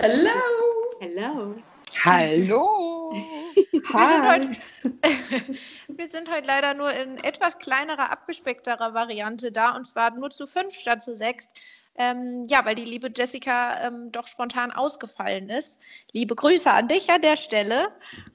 Hallo. Hallo. Hallo. Wir sind, heute, wir sind heute leider nur in etwas kleinerer, abgespeckterer Variante da und zwar nur zu fünf statt zu sechs. Ähm, ja, weil die liebe Jessica ähm, doch spontan ausgefallen ist. Liebe Grüße an dich an der Stelle.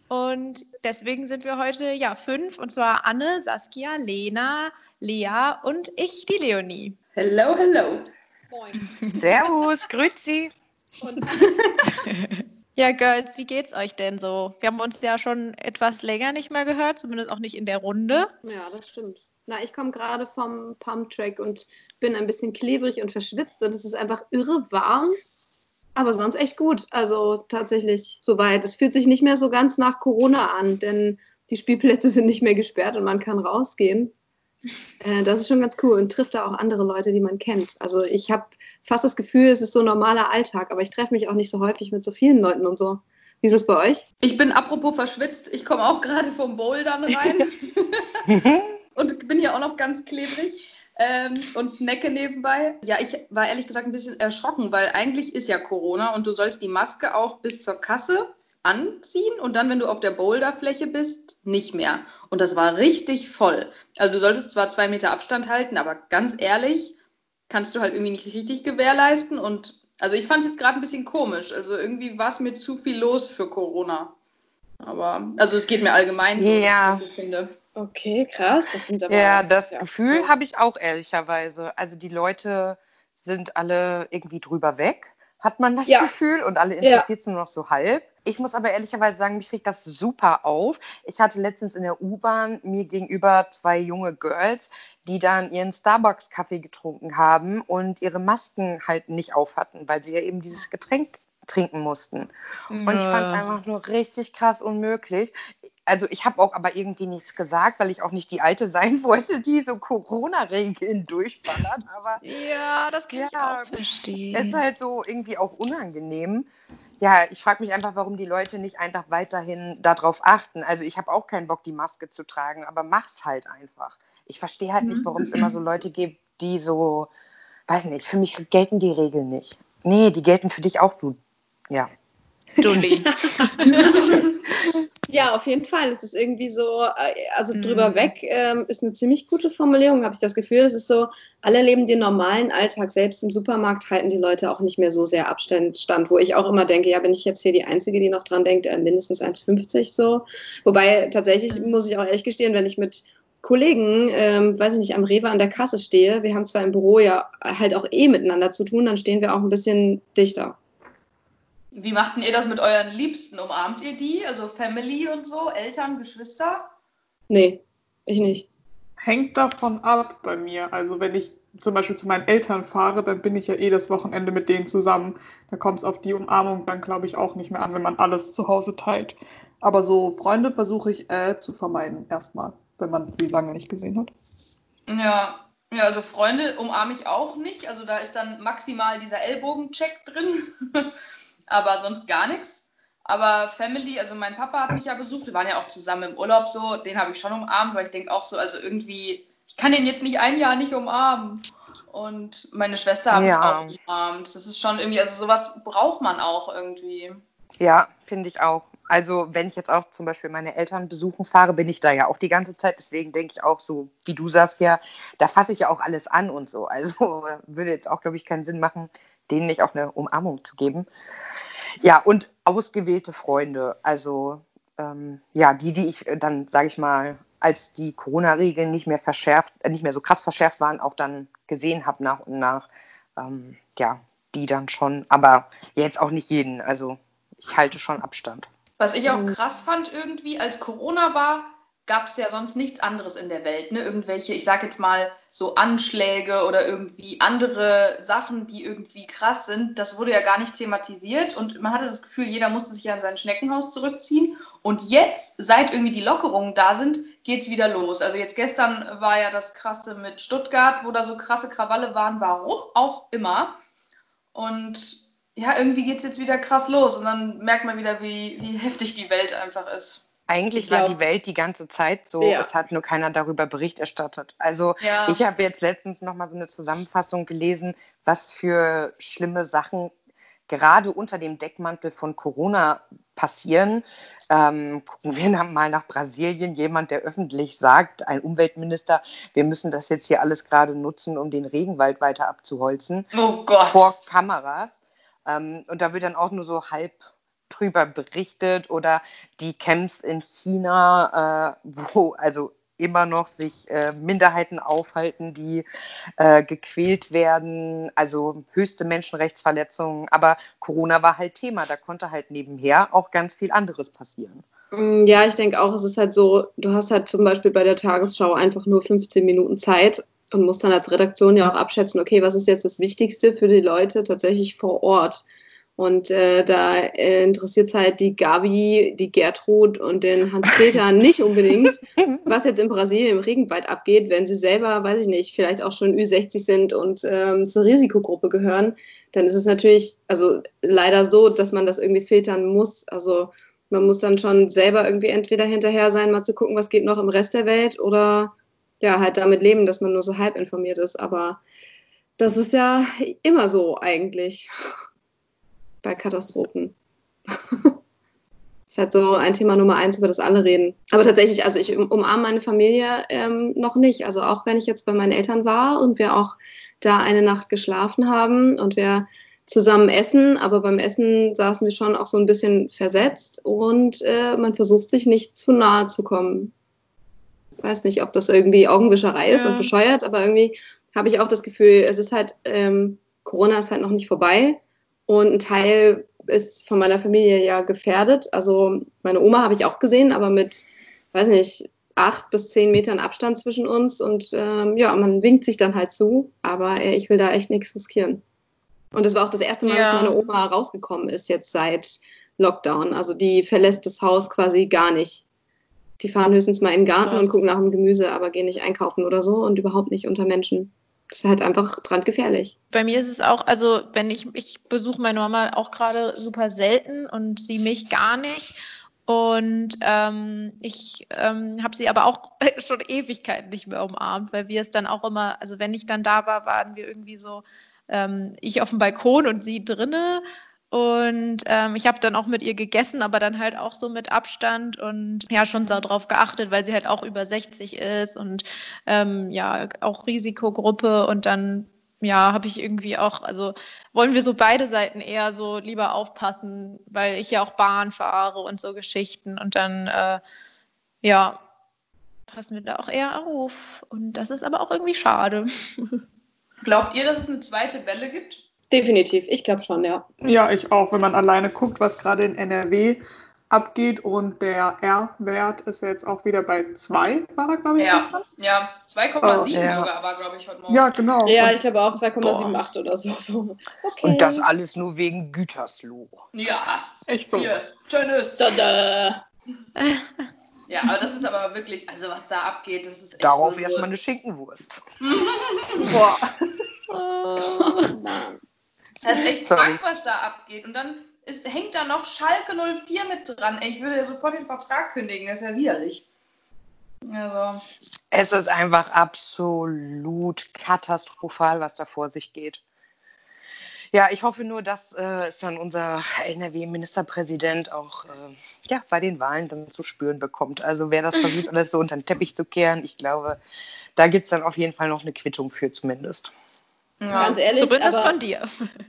Und deswegen sind wir heute ja fünf und zwar Anne, Saskia, Lena, Lea und ich, die Leonie. Hello, hello. Moin. Servus, grüezi. ja, Girls, wie geht's euch denn so? Wir haben uns ja schon etwas länger nicht mehr gehört, zumindest auch nicht in der Runde. Ja, das stimmt. Na, ich komme gerade vom Pump-Track und bin ein bisschen klebrig und verschwitzt und es ist einfach irre warm. Aber sonst echt gut. Also tatsächlich soweit. Es fühlt sich nicht mehr so ganz nach Corona an, denn die Spielplätze sind nicht mehr gesperrt und man kann rausgehen. Äh, das ist schon ganz cool und trifft da auch andere Leute, die man kennt. Also ich habe fast das Gefühl, es ist so ein normaler Alltag, aber ich treffe mich auch nicht so häufig mit so vielen Leuten und so. Wie ist es bei euch? Ich bin apropos verschwitzt. Ich komme auch gerade vom Bouldern rein und bin hier auch noch ganz klebrig ähm, und snacke nebenbei. Ja, ich war ehrlich gesagt ein bisschen erschrocken, weil eigentlich ist ja Corona und du sollst die Maske auch bis zur Kasse anziehen und dann, wenn du auf der Boulderfläche bist, nicht mehr. Und das war richtig voll. Also du solltest zwar zwei Meter Abstand halten, aber ganz ehrlich, kannst du halt irgendwie nicht richtig gewährleisten. Und also ich fand es jetzt gerade ein bisschen komisch. Also irgendwie war es mir zu viel los für Corona. Aber also es geht mir allgemein so, ja. was ich finde. Okay, krass. Das sind aber ja, das ja. Gefühl habe ich auch ehrlicherweise. Also die Leute sind alle irgendwie drüber weg, hat man das ja. Gefühl, und alle interessiert es ja. nur noch so halb. Ich muss aber ehrlicherweise sagen, mich regt das super auf. Ich hatte letztens in der U-Bahn mir gegenüber zwei junge Girls, die dann ihren Starbucks-Kaffee getrunken haben und ihre Masken halt nicht auf hatten, weil sie ja eben dieses Getränk trinken mussten. Und ich fand es einfach nur richtig krass unmöglich. Also ich habe auch aber irgendwie nichts gesagt, weil ich auch nicht die Alte sein wollte, die so Corona-Regeln durchballert. Aber ja, das kann ja, ich auch verstehen. Ist halt so irgendwie auch unangenehm ja, ich frage mich einfach, warum die Leute nicht einfach weiterhin darauf achten. Also ich habe auch keinen Bock, die Maske zu tragen, aber mach's halt einfach. Ich verstehe halt nicht, warum es immer so Leute gibt, die so, weiß nicht, für mich gelten die Regeln nicht. Nee, die gelten für dich auch, du. Ja. Julie. ja, auf jeden Fall. Es ist irgendwie so, äh, also mhm. drüber weg ähm, ist eine ziemlich gute Formulierung, habe ich das Gefühl. Das ist so, alle leben den normalen Alltag. Selbst im Supermarkt halten die Leute auch nicht mehr so sehr Abstand stand, wo ich auch immer denke, ja, bin ich jetzt hier die Einzige, die noch dran denkt, äh, mindestens 1,50 so. Wobei tatsächlich muss ich auch ehrlich gestehen, wenn ich mit Kollegen, ähm, weiß ich nicht, am Rewe an der Kasse stehe, wir haben zwar im Büro ja halt auch eh miteinander zu tun, dann stehen wir auch ein bisschen dichter. Wie machten ihr das mit euren Liebsten? Umarmt ihr die? Also Family und so? Eltern, Geschwister? Nee, ich nicht. Hängt davon ab bei mir. Also wenn ich zum Beispiel zu meinen Eltern fahre, dann bin ich ja eh das Wochenende mit denen zusammen. Da kommt es auf die Umarmung dann, glaube ich, auch nicht mehr an, wenn man alles zu Hause teilt. Aber so Freunde versuche ich äh, zu vermeiden, erstmal, wenn man die lange nicht gesehen hat. Ja, ja, also Freunde umarme ich auch nicht. Also da ist dann maximal dieser Ellbogencheck drin. aber sonst gar nichts. Aber Family, also mein Papa hat mich ja besucht, wir waren ja auch zusammen im Urlaub so, den habe ich schon umarmt, weil ich denke auch so, also irgendwie, ich kann den jetzt nicht ein Jahr nicht umarmen. Und meine Schwester habe ja. ich auch umarmt. Das ist schon irgendwie, also sowas braucht man auch irgendwie. Ja, finde ich auch. Also wenn ich jetzt auch zum Beispiel meine Eltern besuchen fahre, bin ich da ja auch die ganze Zeit. Deswegen denke ich auch so, wie du sagst ja, da fasse ich ja auch alles an und so. Also würde jetzt auch, glaube ich, keinen Sinn machen, denen nicht auch eine Umarmung zu geben. Ja, und ausgewählte Freunde. Also ähm, ja, die, die ich dann, sage ich mal, als die Corona-Regeln nicht mehr verschärft, äh, nicht mehr so krass verschärft waren, auch dann gesehen habe nach und nach. Ähm, ja, die dann schon, aber jetzt auch nicht jeden. Also ich halte schon Abstand. Was ich auch krass fand irgendwie, als Corona war, gab es ja sonst nichts anderes in der Welt. Ne? Irgendwelche, ich sag jetzt mal, so Anschläge oder irgendwie andere Sachen, die irgendwie krass sind. Das wurde ja gar nicht thematisiert und man hatte das Gefühl, jeder musste sich ja in sein Schneckenhaus zurückziehen. Und jetzt, seit irgendwie die Lockerungen da sind, geht es wieder los. Also jetzt gestern war ja das Krasse mit Stuttgart, wo da so krasse Krawalle waren, warum auch immer. Und ja, irgendwie geht es jetzt wieder krass los und dann merkt man wieder, wie, wie heftig die Welt einfach ist. Eigentlich glaub, war die Welt die ganze Zeit so, ja. es hat nur keiner darüber Bericht erstattet. Also ja. ich habe jetzt letztens noch mal so eine Zusammenfassung gelesen, was für schlimme Sachen gerade unter dem Deckmantel von Corona passieren. Ähm, gucken wir mal nach Brasilien. Jemand, der öffentlich sagt, ein Umweltminister, wir müssen das jetzt hier alles gerade nutzen, um den Regenwald weiter abzuholzen. Oh Gott. Vor Kameras. Ähm, und da wird dann auch nur so halb drüber berichtet oder die Camps in China, äh, wo also immer noch sich äh, Minderheiten aufhalten, die äh, gequält werden, also höchste Menschenrechtsverletzungen. Aber Corona war halt Thema, da konnte halt nebenher auch ganz viel anderes passieren. Mm, ja, ich denke auch, es ist halt so, du hast halt zum Beispiel bei der Tagesschau einfach nur 15 Minuten Zeit und musst dann als Redaktion ja auch abschätzen, okay, was ist jetzt das Wichtigste für die Leute tatsächlich vor Ort? Und äh, da äh, interessiert es halt die Gabi, die Gertrud und den Hans-Peter nicht unbedingt, was jetzt in Brasilien im Regenwald abgeht, wenn sie selber, weiß ich nicht, vielleicht auch schon Ü60 sind und ähm, zur Risikogruppe gehören. Dann ist es natürlich, also leider so, dass man das irgendwie filtern muss. Also man muss dann schon selber irgendwie entweder hinterher sein, mal zu gucken, was geht noch im Rest der Welt oder ja, halt damit leben, dass man nur so halb informiert ist. Aber das ist ja immer so eigentlich bei Katastrophen. das ist halt so ein Thema Nummer eins, über das alle reden. Aber tatsächlich, also ich umarme meine Familie ähm, noch nicht. Also auch wenn ich jetzt bei meinen Eltern war und wir auch da eine Nacht geschlafen haben und wir zusammen essen, aber beim Essen saßen wir schon auch so ein bisschen versetzt und äh, man versucht sich nicht zu nahe zu kommen. Ich weiß nicht, ob das irgendwie Augenwischerei ist ja. und bescheuert, aber irgendwie habe ich auch das Gefühl, es ist halt, ähm, Corona ist halt noch nicht vorbei und ein Teil ist von meiner Familie ja gefährdet. Also meine Oma habe ich auch gesehen, aber mit, weiß nicht, acht bis zehn Metern Abstand zwischen uns. Und ähm, ja, man winkt sich dann halt zu. Aber äh, ich will da echt nichts riskieren. Und das war auch das erste Mal, ja. dass meine Oma rausgekommen ist jetzt seit Lockdown. Also die verlässt das Haus quasi gar nicht. Die fahren höchstens mal in den Garten und gucken nach dem Gemüse, aber gehen nicht einkaufen oder so und überhaupt nicht unter Menschen. Das ist halt einfach brandgefährlich. Bei mir ist es auch, also wenn ich, ich besuche meine Mama auch gerade super selten und sie mich gar nicht. Und ähm, ich ähm, habe sie aber auch schon Ewigkeiten nicht mehr umarmt, weil wir es dann auch immer, also wenn ich dann da war, waren wir irgendwie so, ähm, ich auf dem Balkon und sie drinne. Und ähm, ich habe dann auch mit ihr gegessen, aber dann halt auch so mit Abstand und ja, schon darauf geachtet, weil sie halt auch über 60 ist und ähm, ja, auch Risikogruppe. Und dann, ja, habe ich irgendwie auch, also wollen wir so beide Seiten eher so lieber aufpassen, weil ich ja auch Bahn fahre und so Geschichten. Und dann, äh, ja, passen wir da auch eher auf. Und das ist aber auch irgendwie schade. Glaubt ihr, dass es eine zweite Welle gibt? Definitiv, ich glaube schon, ja. Ja, ich auch, wenn man alleine guckt, was gerade in NRW abgeht und der R-Wert ist jetzt auch wieder bei 2, war er, glaube ich, ja. gestern. Ja, 2,7 oh, ja. sogar war, glaube ich, heute Morgen. Ja, genau. Ja, und, ich glaube auch 2,78 oder so. Okay. Und das alles nur wegen Gütersloh. Ja, echt so. Hier, Tennis. Da, da. Ja, aber das ist aber wirklich, also was da abgeht, das ist echt Darauf erstmal eine Schinkenwurst. Boah. Das ist echt krank, was da abgeht. Und dann ist, hängt da noch Schalke 04 mit dran. Ich würde ja sofort den Vertrag kündigen, das ist ja widerlich. Also. Es ist einfach absolut katastrophal, was da vor sich geht. Ja, ich hoffe nur, dass äh, es dann unser NRW-Ministerpräsident auch äh, ja, bei den Wahlen dann zu spüren bekommt. Also wer das versucht, alles so unter den Teppich zu kehren, ich glaube, da gibt es dann auf jeden Fall noch eine Quittung für zumindest. Ja, Ganz ehrlich. Zumindest aber, von dir.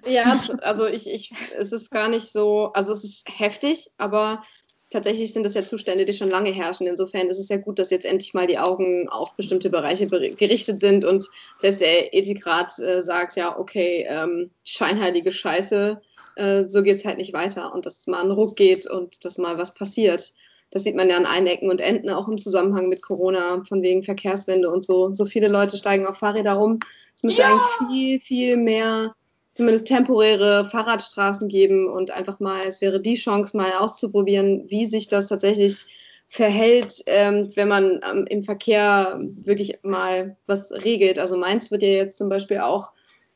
Ja, also ich, ich, es ist gar nicht so, also es ist heftig, aber tatsächlich sind das ja Zustände, die schon lange herrschen. Insofern ist es ja gut, dass jetzt endlich mal die Augen auf bestimmte Bereiche gerichtet sind und selbst der Ethikrat äh, sagt, ja, okay, ähm, scheinheilige Scheiße, äh, so geht es halt nicht weiter und dass mal ein Ruck geht und dass mal was passiert. Das sieht man ja an allen Ecken und Enden, auch im Zusammenhang mit Corona, von wegen Verkehrswende und so. So viele Leute steigen auf Fahrräder rum. Es müsste ja. eigentlich viel, viel mehr zumindest temporäre Fahrradstraßen geben und einfach mal, es wäre die Chance, mal auszuprobieren, wie sich das tatsächlich verhält, ähm, wenn man ähm, im Verkehr wirklich mal was regelt. Also Mainz wird ja jetzt zum Beispiel auch,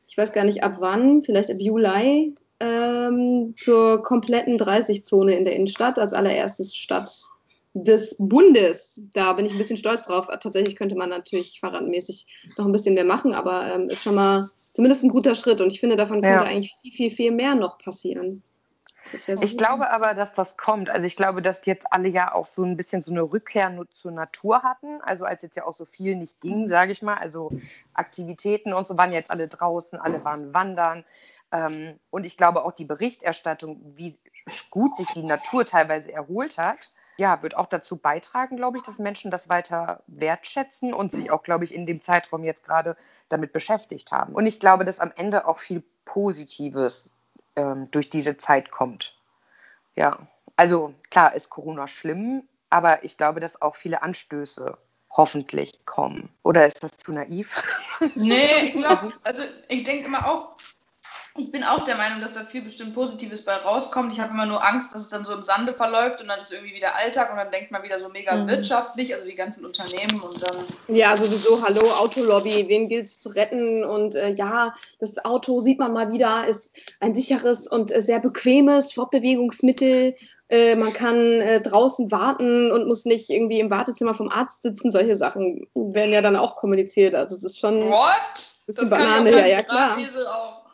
ich weiß gar nicht ab wann, vielleicht ab Juli, ähm, zur kompletten 30-Zone in der Innenstadt als allererstes Stadt des Bundes. Da bin ich ein bisschen stolz drauf. Tatsächlich könnte man natürlich fahrradmäßig noch ein bisschen mehr machen, aber ähm, ist schon mal zumindest ein guter Schritt. Und ich finde, davon ja. könnte eigentlich viel, viel, viel mehr noch passieren. So ich gut. glaube aber, dass das kommt. Also ich glaube, dass jetzt alle ja auch so ein bisschen so eine Rückkehr zur Natur hatten. Also als jetzt ja auch so viel nicht ging, sage ich mal. Also Aktivitäten und so waren jetzt alle draußen, alle waren wandern. Ähm, und ich glaube auch die Berichterstattung, wie gut sich die Natur teilweise erholt hat, ja, wird auch dazu beitragen, glaube ich, dass Menschen das weiter wertschätzen und sich auch, glaube ich, in dem Zeitraum jetzt gerade damit beschäftigt haben. Und ich glaube, dass am Ende auch viel Positives ähm, durch diese Zeit kommt. Ja, also klar ist Corona schlimm, aber ich glaube, dass auch viele Anstöße hoffentlich kommen. Oder ist das zu naiv? Nee, ich glaube, also ich denke immer auch, ich bin auch der Meinung, dass da viel bestimmt Positives bei rauskommt. Ich habe immer nur Angst, dass es dann so im Sande verläuft und dann ist irgendwie wieder Alltag und dann denkt man wieder so mega mhm. wirtschaftlich, also die ganzen Unternehmen und dann. Ja, sowieso, hallo, Autolobby, wen gilt es zu retten? Und äh, ja, das Auto sieht man mal wieder, ist ein sicheres und äh, sehr bequemes Fortbewegungsmittel. Äh, man kann äh, draußen warten und muss nicht irgendwie im Wartezimmer vom Arzt sitzen. Solche Sachen werden ja dann auch kommuniziert. Also es ist schon. What? Das Banane, ja, ja klar. Auch.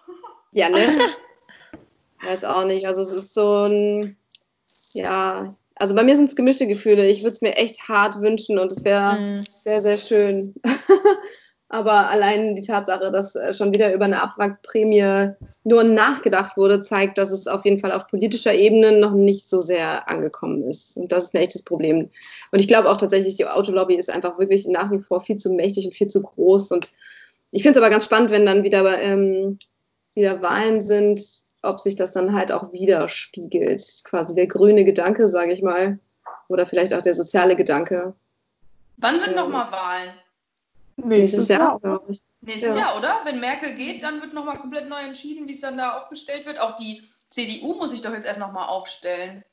Ja, ne? Weiß auch nicht. Also es ist so ein, ja, also bei mir sind es gemischte Gefühle. Ich würde es mir echt hart wünschen und es wäre mhm. sehr, sehr schön. Aber allein die Tatsache, dass äh, schon wieder über eine Abwrackprämie nur nachgedacht wurde, zeigt, dass es auf jeden Fall auf politischer Ebene noch nicht so sehr angekommen ist. Und das ist ein echtes Problem. Und ich glaube auch tatsächlich, die Autolobby ist einfach wirklich nach wie vor viel zu mächtig und viel zu groß. Und ich finde es aber ganz spannend, wenn dann wieder ähm, wieder Wahlen sind, ob sich das dann halt auch widerspiegelt. Quasi der grüne Gedanke, sage ich mal. Oder vielleicht auch der soziale Gedanke. Wann sind ähm, nochmal Wahlen? Nächstes Jahr, glaube ich. Nächstes ja. Jahr, oder? Wenn Merkel geht, dann wird nochmal komplett neu entschieden, wie es dann da aufgestellt wird. Auch die CDU muss sich doch jetzt erst nochmal aufstellen.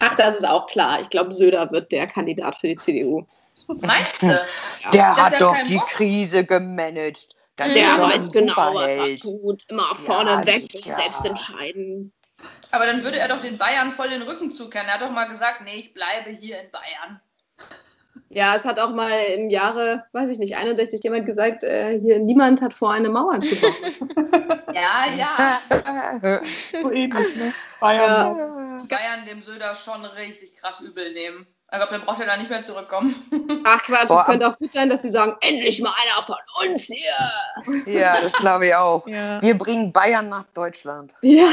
Ach, das ist auch klar. Ich glaube, Söder wird der Kandidat für die CDU. Meinst du? Ja. Der hat doch die Bock. Krise gemanagt. Das der weiß genau, was er tut. Immer vorne ja, weg und selbst entscheiden. Aber dann würde er doch den Bayern voll den Rücken zukehren. Er hat doch mal gesagt, nee, ich bleibe hier in Bayern. Ja, es hat auch mal im Jahre, weiß ich nicht, 61 jemand gesagt, äh, hier niemand hat vor, eine Mauer zu bauen. ja, ja. so ähnlich, ne? Bayern. Ja. Bayern dem Söder schon richtig krass übel nehmen. Ich glaube, dann braucht er da nicht mehr zurückkommen. Ach Quatsch, es könnte auch gut sein, dass sie sagen, endlich mal einer von uns hier. Ja, das glaube ich auch. Ja. Wir bringen Bayern nach Deutschland. Ja.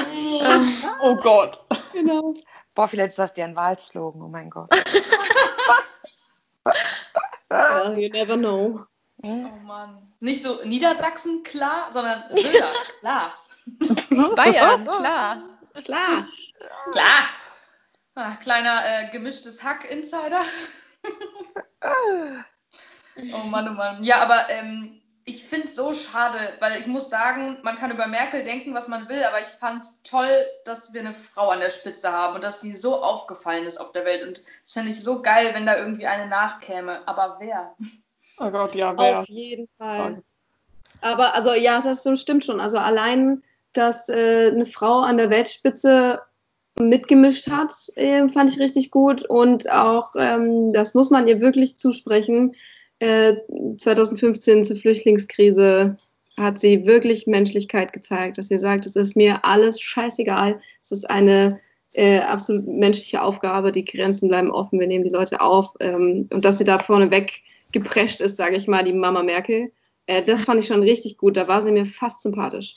oh Gott. Genau. Boah, vielleicht ist das deren Wahlslogan, oh mein Gott. well, you never know. Oh Mann. Nicht so Niedersachsen, klar, sondern Söder, klar. Bayern, klar. Klar. Klar. Ah, kleiner äh, gemischtes Hack-Insider. oh Mann, oh Mann. Ja, aber ähm, ich finde es so schade, weil ich muss sagen, man kann über Merkel denken, was man will, aber ich fand es toll, dass wir eine Frau an der Spitze haben und dass sie so aufgefallen ist auf der Welt. Und das fände ich so geil, wenn da irgendwie eine nachkäme. Aber wer? Oh Gott, ja, wer? Auf jeden Fall. Aber also ja, das stimmt schon. Also allein, dass äh, eine Frau an der Weltspitze mitgemischt hat, äh, fand ich richtig gut. Und auch, ähm, das muss man ihr wirklich zusprechen, äh, 2015 zur Flüchtlingskrise hat sie wirklich Menschlichkeit gezeigt, dass sie sagt, es ist mir alles scheißegal. Es ist eine äh, absolut menschliche Aufgabe, die Grenzen bleiben offen, wir nehmen die Leute auf. Ähm, und dass sie da vorne weg geprescht ist, sage ich mal, die Mama Merkel, äh, das fand ich schon richtig gut. Da war sie mir fast sympathisch.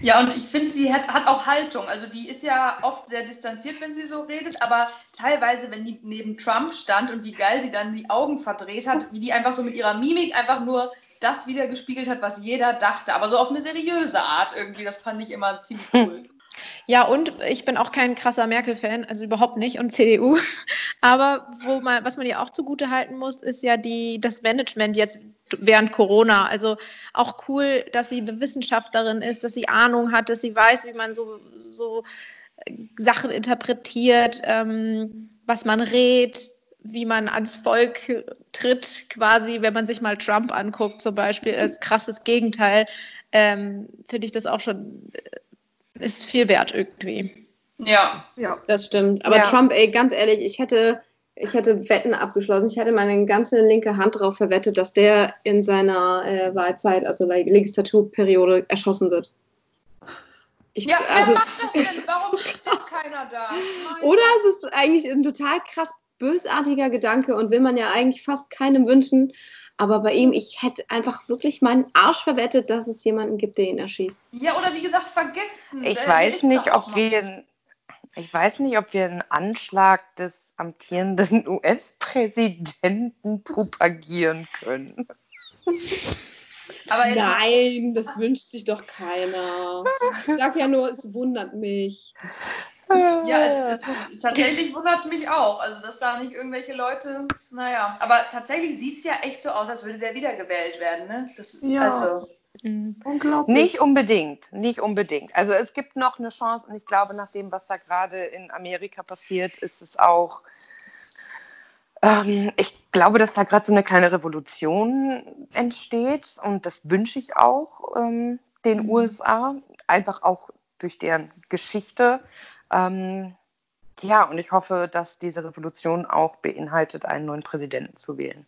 Ja, und ich finde, sie hat, hat auch Haltung. Also die ist ja oft sehr distanziert, wenn sie so redet, aber teilweise, wenn die neben Trump stand und wie geil sie dann die Augen verdreht hat, wie die einfach so mit ihrer Mimik einfach nur das wieder gespiegelt hat, was jeder dachte, aber so auf eine seriöse Art irgendwie. Das fand ich immer ziemlich cool. Ja, und ich bin auch kein krasser Merkel-Fan, also überhaupt nicht, und CDU. Aber wo man, was man ihr auch zugute halten muss, ist ja die, das Management jetzt während Corona. Also auch cool, dass sie eine Wissenschaftlerin ist, dass sie Ahnung hat, dass sie weiß, wie man so, so Sachen interpretiert, ähm, was man rät, wie man ans Volk tritt, quasi, wenn man sich mal Trump anguckt, zum Beispiel, als krasses Gegenteil, ähm, finde ich das auch schon ist viel wert irgendwie. Ja. Ja, das stimmt. Aber ja. Trump, ey, ganz ehrlich, ich hätte ich hätte Wetten abgeschlossen. Ich hätte meine ganze linke Hand darauf verwettet, dass der in seiner äh, Wahlzeit, also der Legislaturperiode, erschossen wird. Ich, ja, also, wer macht das denn? Warum ist denn keiner da? Mein oder es ist eigentlich ein total krass bösartiger Gedanke und will man ja eigentlich fast keinem wünschen. Aber bei ihm, ich hätte einfach wirklich meinen Arsch verwettet, dass es jemanden gibt, der ihn erschießt. Ja, oder wie gesagt, vergiften. Ich äh, weiß nicht, ob wir, ich weiß nicht, ob wir einen Anschlag des amtierenden US-Präsidenten propagieren können. Aber Nein, das wünscht sich doch keiner. Ich sag ja nur, es wundert mich. Ja, es, es, tatsächlich wundert es mich auch. Also, dass da nicht irgendwelche Leute, naja. Aber tatsächlich sieht es ja echt so aus, als würde der wiedergewählt werden, ne? Das, ja. Also, mhm. Unglaublich. Nicht unbedingt, nicht unbedingt. Also es gibt noch eine Chance und ich glaube, nach dem, was da gerade in Amerika passiert, ist es auch ähm, ich glaube, dass da gerade so eine kleine Revolution entsteht und das wünsche ich auch ähm, den mhm. USA, einfach auch durch deren Geschichte. Ähm, ja, und ich hoffe, dass diese Revolution auch beinhaltet, einen neuen Präsidenten zu wählen.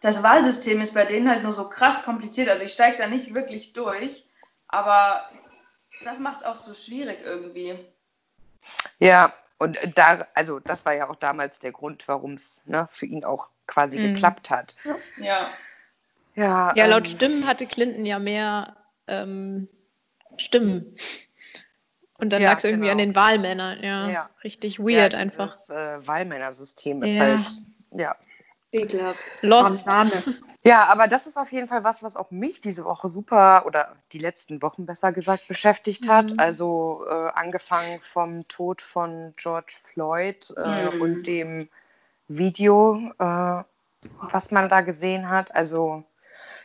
Das Wahlsystem ist bei denen halt nur so krass kompliziert. Also ich steige da nicht wirklich durch, aber das macht es auch so schwierig irgendwie. Ja, und da, also das war ja auch damals der Grund, warum es ne, für ihn auch quasi mhm. geklappt hat. Ja. Ja, ja laut ähm, Stimmen hatte Clinton ja mehr ähm, Stimmen. Und dann ja, lag es irgendwie genau. an den Wahlmännern. Ja, ja. richtig weird ja, einfach. Das äh, Wahlmännersystem ist halt, ja. Ekelhaft. Lost. Ja, aber das ist auf jeden Fall was, was auch mich diese Woche super oder die letzten Wochen besser gesagt beschäftigt hat. Mhm. Also äh, angefangen vom Tod von George Floyd äh, mhm. und dem Video, äh, was man da gesehen hat. Also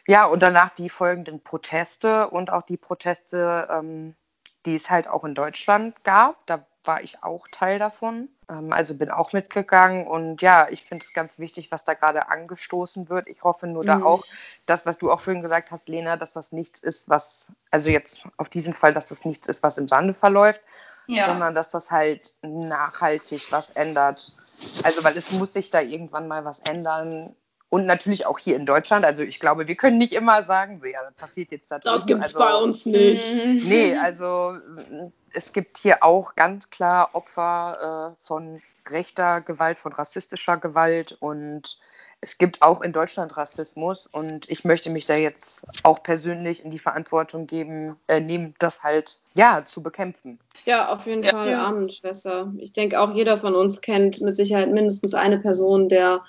ja, und danach die folgenden Proteste und auch die Proteste, ähm, die es halt auch in Deutschland gab. Da war ich auch Teil davon. Ähm, also bin auch mitgegangen und ja, ich finde es ganz wichtig, was da gerade angestoßen wird. Ich hoffe nur mhm. da auch, das, was du auch vorhin gesagt hast, Lena, dass das nichts ist, was, also jetzt auf diesen Fall, dass das nichts ist, was im Sande verläuft, ja. sondern dass das halt nachhaltig was ändert. Also, weil es muss sich da irgendwann mal was ändern. Und natürlich auch hier in Deutschland. Also ich glaube, wir können nicht immer sagen, so ja, das passiert jetzt da drüben. Das gibt es also, bei uns nicht. Nee, also es gibt hier auch ganz klar Opfer äh, von rechter Gewalt, von rassistischer Gewalt und es gibt auch in Deutschland Rassismus und ich möchte mich da jetzt auch persönlich in die Verantwortung geben, äh, nehmen, das halt ja zu bekämpfen. Ja, auf jeden ja. Fall. Armenschwester. Ich denke auch jeder von uns kennt mit Sicherheit mindestens eine Person, der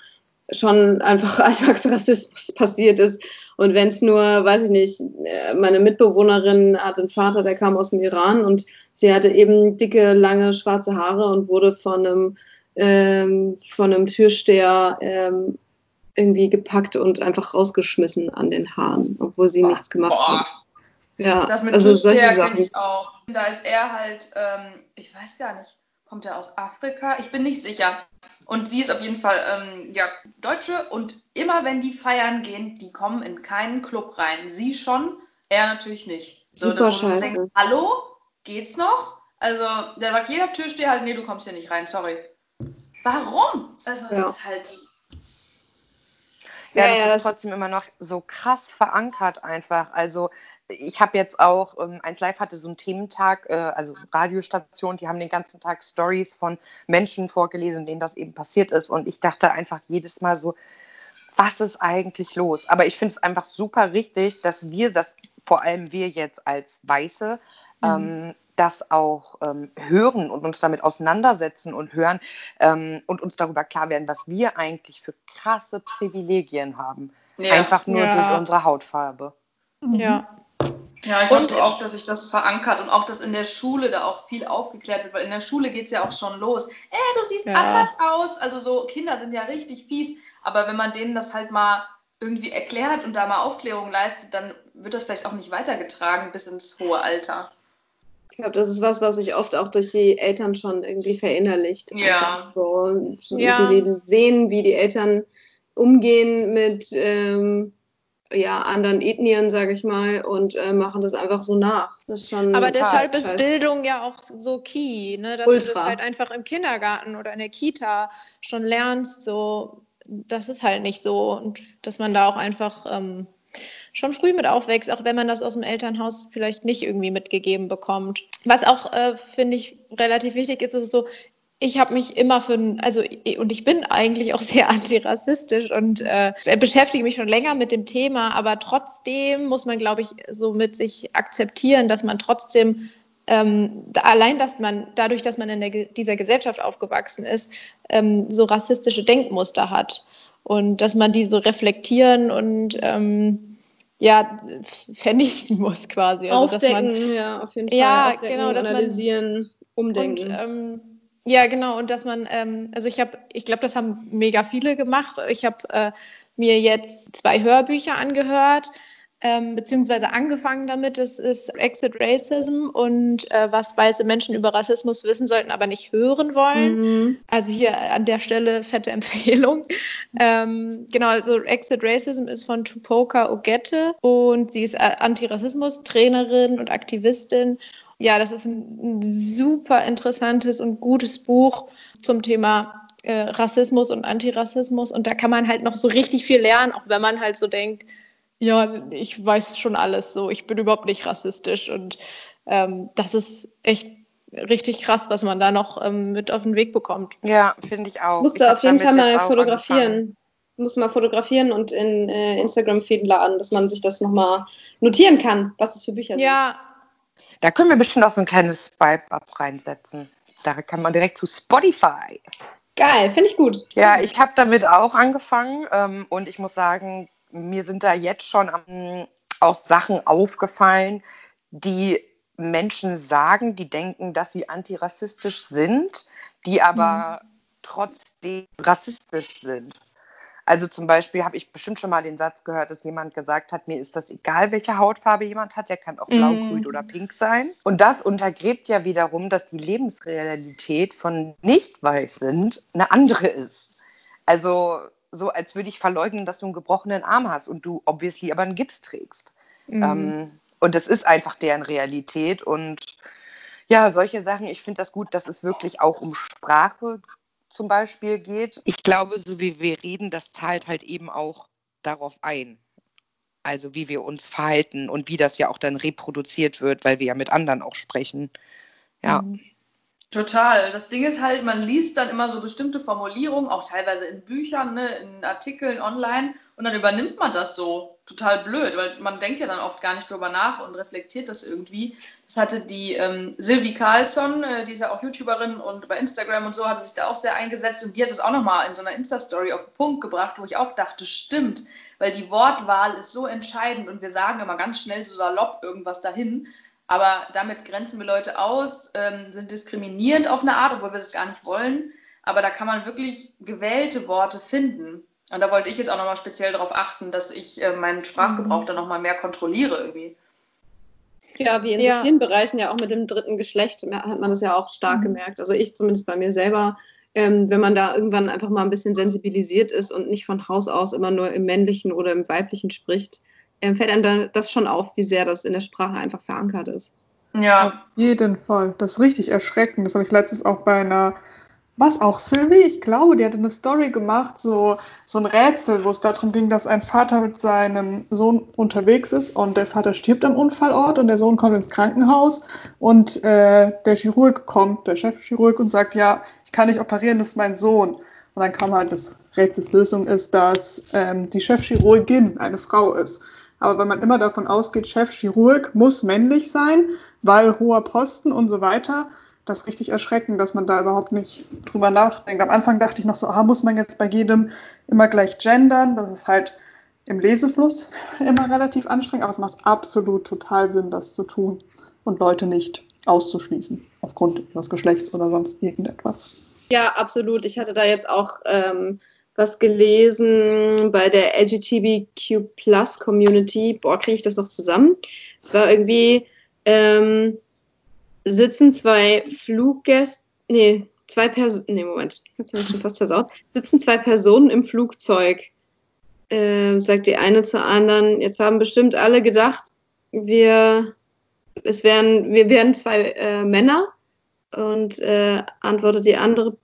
schon einfach Alltagsrassismus passiert ist. Und wenn es nur, weiß ich nicht, äh, meine Mitbewohnerin hat einen Vater, der kam aus dem Iran und sie hatte eben dicke, lange, schwarze Haare und wurde von einem, ähm, von einem Türsteher ähm, irgendwie gepackt und einfach rausgeschmissen an den Haaren, obwohl sie Boah. nichts gemacht Boah. hat. Ja, das mit also Türsteher kenne ich auch. Da ist er halt, ähm, ich weiß gar nicht, kommt er aus Afrika? Ich bin nicht sicher. Und sie ist auf jeden Fall ähm, ja, Deutsche und immer wenn die feiern gehen, die kommen in keinen Club rein. Sie schon, er natürlich nicht. So, Super scheiße. Denkst, Hallo? Geht's noch? Also, der sagt jeder Türsteher halt, nee, du kommst hier nicht rein, sorry. Warum? Also, ja. das ist halt. Ja, das ja, ist trotzdem immer noch so krass verankert einfach. Also ich habe jetzt auch, ähm, 1 Live hatte so einen Thementag, äh, also Radiostation, die haben den ganzen Tag Stories von Menschen vorgelesen, denen das eben passiert ist. Und ich dachte einfach jedes Mal so, was ist eigentlich los? Aber ich finde es einfach super richtig, dass wir das, vor allem wir jetzt als Weiße, mhm. ähm, das auch ähm, hören und uns damit auseinandersetzen und hören ähm, und uns darüber klar werden, was wir eigentlich für krasse Privilegien haben. Ja. Einfach nur ja. durch unsere Hautfarbe. Ja. Ja, ich und, hoffe auch, dass sich das verankert und auch, dass in der Schule da auch viel aufgeklärt wird, weil in der Schule geht es ja auch schon los. Ey, du siehst ja. anders aus. Also so Kinder sind ja richtig fies, aber wenn man denen das halt mal irgendwie erklärt und da mal Aufklärung leistet, dann wird das vielleicht auch nicht weitergetragen bis ins hohe Alter. Ich glaube, das ist was, was sich oft auch durch die Eltern schon irgendwie verinnerlicht. Ja. So, ja. Die sehen, wie die Eltern umgehen mit ähm, ja, anderen Ethnien, sage ich mal, und äh, machen das einfach so nach. Aber deshalb ist Bildung ja auch so key, ne? dass Ultra. du das halt einfach im Kindergarten oder in der Kita schon lernst. So, das ist halt nicht so. Und dass man da auch einfach ähm, schon früh mit aufwächst, auch wenn man das aus dem Elternhaus vielleicht nicht irgendwie mitgegeben bekommt. Was auch, äh, finde ich, relativ wichtig ist, ist so, ich habe mich immer für, also und ich bin eigentlich auch sehr antirassistisch und äh, beschäftige mich schon länger mit dem Thema, aber trotzdem muss man, glaube ich, so mit sich akzeptieren, dass man trotzdem ähm, allein, dass man dadurch, dass man in der, dieser Gesellschaft aufgewachsen ist, ähm, so rassistische Denkmuster hat und dass man die so reflektieren und ähm, ja, vernichten muss quasi. Also, Aufdecken, man, ja, auf jeden Fall. Ja, Aufdecken, genau, dass analysieren, man, umdenken. Und, ähm, ja, genau. Und dass man, ähm, also ich habe, ich glaube, das haben mega viele gemacht. Ich habe äh, mir jetzt zwei Hörbücher angehört ähm, beziehungsweise angefangen damit. Das ist Exit Racism und äh, was weiße Menschen über Rassismus wissen sollten, aber nicht hören wollen. Mhm. Also hier an der Stelle fette Empfehlung. Ähm, genau, also Exit Racism ist von Tupoka Ogette und sie ist äh, Antirassismus-Trainerin und Aktivistin. Ja, das ist ein, ein super interessantes und gutes Buch zum Thema äh, Rassismus und Antirassismus. Und da kann man halt noch so richtig viel lernen, auch wenn man halt so denkt, ja, ich weiß schon alles so, ich bin überhaupt nicht rassistisch und ähm, das ist echt richtig krass, was man da noch ähm, mit auf den Weg bekommt. Ja, finde ich auch. Musst du auf jeden Fall mal fotografieren. Muss mal fotografieren und in äh, Instagram-Feed laden, dass man sich das nochmal notieren kann, was es für Bücher sind. Ja. Da können wir bestimmt auch so ein kleines Swipe-Up reinsetzen. Da kann man direkt zu Spotify. Geil, finde ich gut. Ja, ich habe damit auch angefangen ähm, und ich muss sagen, mir sind da jetzt schon ähm, auch Sachen aufgefallen, die Menschen sagen, die denken, dass sie antirassistisch sind, die aber mhm. trotzdem rassistisch sind. Also zum Beispiel habe ich bestimmt schon mal den Satz gehört, dass jemand gesagt hat, mir ist das egal, welche Hautfarbe jemand hat, der kann auch blau, mm. grün oder pink sein. Und das untergräbt ja wiederum, dass die Lebensrealität von Nicht-Weiß-Sind eine andere ist. Also so, als würde ich verleugnen, dass du einen gebrochenen Arm hast und du obviously aber einen Gips trägst. Mhm. Ähm, und das ist einfach deren Realität. Und ja, solche Sachen, ich finde das gut, dass es wirklich auch um Sprache zum Beispiel geht. Ich glaube, so wie wir reden, das zahlt halt eben auch darauf ein. Also wie wir uns verhalten und wie das ja auch dann reproduziert wird, weil wir ja mit anderen auch sprechen. Ja. Mhm. Total. Das Ding ist halt, man liest dann immer so bestimmte Formulierungen, auch teilweise in Büchern, ne, in Artikeln online, und dann übernimmt man das so. Total blöd, weil man denkt ja dann oft gar nicht drüber nach und reflektiert das irgendwie. Das hatte die ähm, Sylvie Carlsson, äh, die ist ja auch YouTuberin und bei Instagram und so, hatte sich da auch sehr eingesetzt und die hat es auch nochmal in so einer Insta-Story auf den Punkt gebracht, wo ich auch dachte, stimmt, weil die Wortwahl ist so entscheidend und wir sagen immer ganz schnell so salopp irgendwas dahin. Aber damit grenzen wir Leute aus, ähm, sind diskriminierend auf eine Art, obwohl wir es gar nicht wollen. Aber da kann man wirklich gewählte Worte finden. Und da wollte ich jetzt auch nochmal speziell darauf achten, dass ich äh, meinen Sprachgebrauch mhm. dann nochmal mehr kontrolliere irgendwie. Ja, wie in ja. so vielen Bereichen ja auch mit dem dritten Geschlecht hat man das ja auch stark mhm. gemerkt. Also ich zumindest bei mir selber, ähm, wenn man da irgendwann einfach mal ein bisschen sensibilisiert ist und nicht von Haus aus immer nur im männlichen oder im weiblichen spricht, ähm, fällt einem dann das schon auf, wie sehr das in der Sprache einfach verankert ist. Ja. Auf jeden Fall. Das ist richtig erschreckend. Das habe ich letztens auch bei einer, was auch Sylvie, ich glaube, die hatte eine Story gemacht, so, so ein Rätsel, wo es darum ging, dass ein Vater mit seinem Sohn unterwegs ist und der Vater stirbt am Unfallort und der Sohn kommt ins Krankenhaus und äh, der Chirurg kommt, der Chefchirurg, und sagt, ja, ich kann nicht operieren, das ist mein Sohn. Und dann kam halt das Rätselslösung ist, dass ähm, die Chefchirurgin eine Frau ist. Aber wenn man immer davon ausgeht, Chefchirurg muss männlich sein, weil hoher Posten und so weiter, das richtig erschreckend, dass man da überhaupt nicht drüber nachdenkt. Am Anfang dachte ich noch so, ah, muss man jetzt bei jedem immer gleich gendern? Das ist halt im Lesefluss immer relativ anstrengend, aber es macht absolut total Sinn, das zu tun und Leute nicht auszuschließen aufgrund ihres Geschlechts oder sonst irgendetwas. Ja, absolut. Ich hatte da jetzt auch ähm, was gelesen bei der LGBTQ Plus Community. Boah, kriege ich das noch zusammen? Es war irgendwie, ähm, sitzen zwei Fluggäste, nee, zwei Personen, nee, Moment, jetzt habe ich schon fast versaut, sitzen zwei Personen im Flugzeug äh, sagt die eine zur anderen, jetzt haben bestimmt alle gedacht, wir, es wären, wir wären zwei äh, Männer. Und äh, antwortet die andere,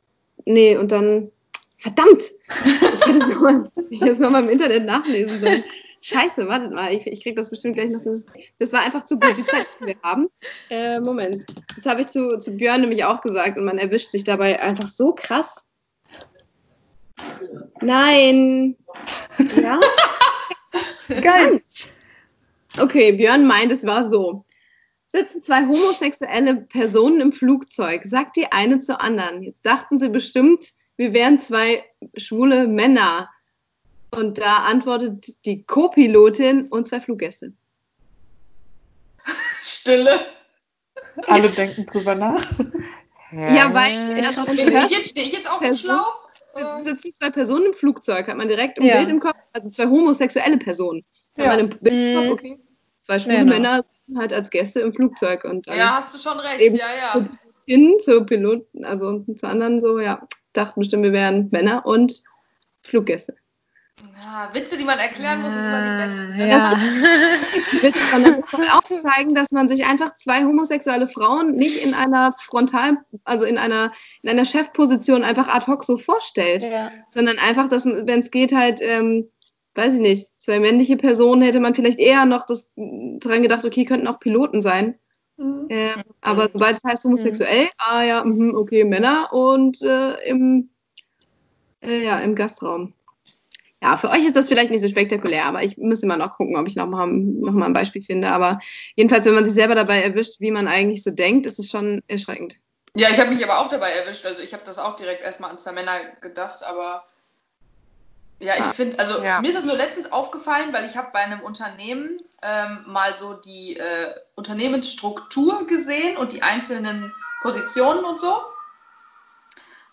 nee, und dann, verdammt! Ich hätte es nochmal noch im Internet nachlesen sollen. Scheiße, wartet mal, ich, ich krieg das bestimmt gleich noch. Das, das war einfach zu gut, die Zeit, die wir haben. Äh, Moment. Das habe ich zu, zu Björn nämlich auch gesagt und man erwischt sich dabei einfach so krass. Nein. Ja? Geil. Okay, Björn meint, es war so. Sitzen zwei homosexuelle Personen im Flugzeug, sagt die eine zur anderen. Jetzt dachten sie bestimmt, wir wären zwei schwule Männer. Und da antwortet die Co-Pilotin und zwei Fluggäste. Stille. Alle denken drüber nach. Ja, weil. Ich, ich jetzt, stehe ich jetzt auf dem Schlauch? Es sitzen zwei Personen im Flugzeug, hat man direkt im ja. Bild im Kopf, also zwei homosexuelle Personen. Hat ja. man im Bild im Kopf, mhm. okay, zwei schwule genau. Männer sitzen halt als Gäste im Flugzeug. Und ja, hast du schon recht, ja, ja. Hin zu Piloten, also zu anderen so, ja, dachten bestimmt, wir wären Männer und Fluggäste. Ja, Witze, die man erklären muss, sind immer die besten. Ne? Ja. Witze, sondern auch zeigen, dass man sich einfach zwei homosexuelle Frauen nicht in einer Frontal, also in einer, in einer Chefposition einfach ad hoc so vorstellt, ja. sondern einfach, dass, wenn es geht, halt, ähm, weiß ich nicht, zwei männliche Personen hätte man vielleicht eher noch das, dran gedacht, okay, könnten auch Piloten sein. Mhm. Äh, aber sobald es heißt homosexuell, mhm. ah ja, mh, okay, Männer und äh, im, äh, ja, im Gastraum ja, für euch ist das vielleicht nicht so spektakulär, aber ich muss immer noch gucken, ob ich nochmal noch mal ein Beispiel finde. Aber jedenfalls, wenn man sich selber dabei erwischt, wie man eigentlich so denkt, ist es schon erschreckend. Ja, ich habe mich aber auch dabei erwischt. Also ich habe das auch direkt erstmal an zwei Männer gedacht, aber ja, ich ah, finde, also ja. mir ist das nur letztens aufgefallen, weil ich habe bei einem Unternehmen ähm, mal so die äh, Unternehmensstruktur gesehen und die einzelnen Positionen und so.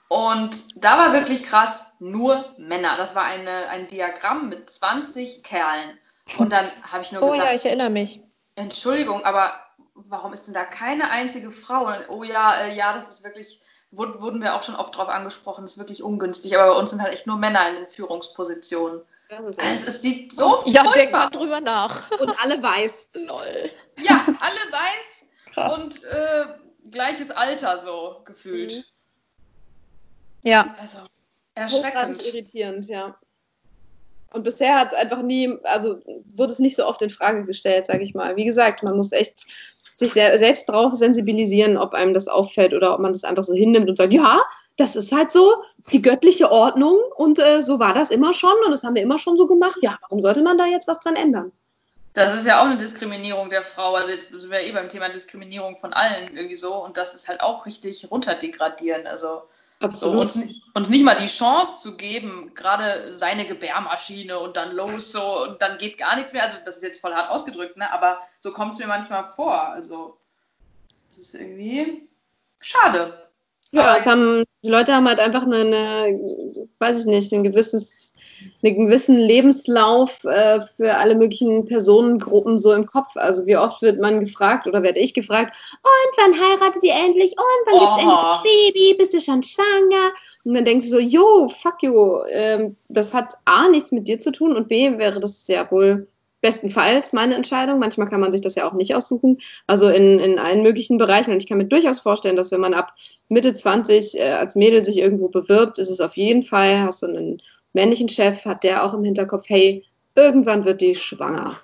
Und da war wirklich krass, nur Männer. Das war eine, ein Diagramm mit 20 Kerlen. Und dann habe ich nur oh, gesagt. Oh ja, ich erinnere mich. Entschuldigung, aber warum ist denn da keine einzige Frau? Und, oh ja, äh, ja, das ist wirklich, wurden, wurden wir auch schon oft drauf angesprochen, das ist wirklich ungünstig. Aber bei uns sind halt echt nur Männer in den Führungspositionen. Es, es, sieht so Ja, denk mal drüber nach. Und alle weiß. Lol. Ja, alle weiß Krass. und äh, gleiches Alter so gefühlt. Mhm. Ja. Also, erschreckend. irritierend, ja. Und bisher hat es einfach nie, also wurde es nicht so oft in Frage gestellt, sage ich mal. Wie gesagt, man muss echt sich sehr, selbst darauf sensibilisieren, ob einem das auffällt oder ob man das einfach so hinnimmt und sagt, ja, das ist halt so die göttliche Ordnung und äh, so war das immer schon und das haben wir immer schon so gemacht. Ja, warum sollte man da jetzt was dran ändern? Das ist ja auch eine Diskriminierung der Frau. Also jetzt sind wir eh beim Thema Diskriminierung von allen irgendwie so und das ist halt auch richtig runterdegradierend. Also Absolut. So, uns, uns nicht mal die Chance zu geben, gerade seine Gebärmaschine und dann los so und dann geht gar nichts mehr. Also das ist jetzt voll hart ausgedrückt, ne? aber so kommt es mir manchmal vor. Also das ist irgendwie schade. Ja, es haben, die Leute haben halt einfach eine, eine weiß ich nicht, ein gewisses, einen gewissen Lebenslauf äh, für alle möglichen Personengruppen so im Kopf. Also wie oft wird man gefragt oder werde ich gefragt, und wann heiratet ihr endlich? Und wann gibt es endlich ein Baby? Bist du schon schwanger? Und man denkt so, jo, fuck you, ähm, das hat A, nichts mit dir zu tun und B, wäre das ja wohl bestenfalls meine Entscheidung. Manchmal kann man sich das ja auch nicht aussuchen. Also in, in allen möglichen Bereichen. Und ich kann mir durchaus vorstellen, dass wenn man ab Mitte 20 äh, als Mädel sich irgendwo bewirbt, ist es auf jeden Fall, hast du einen männlichen Chef, hat der auch im Hinterkopf, hey, irgendwann wird die schwanger.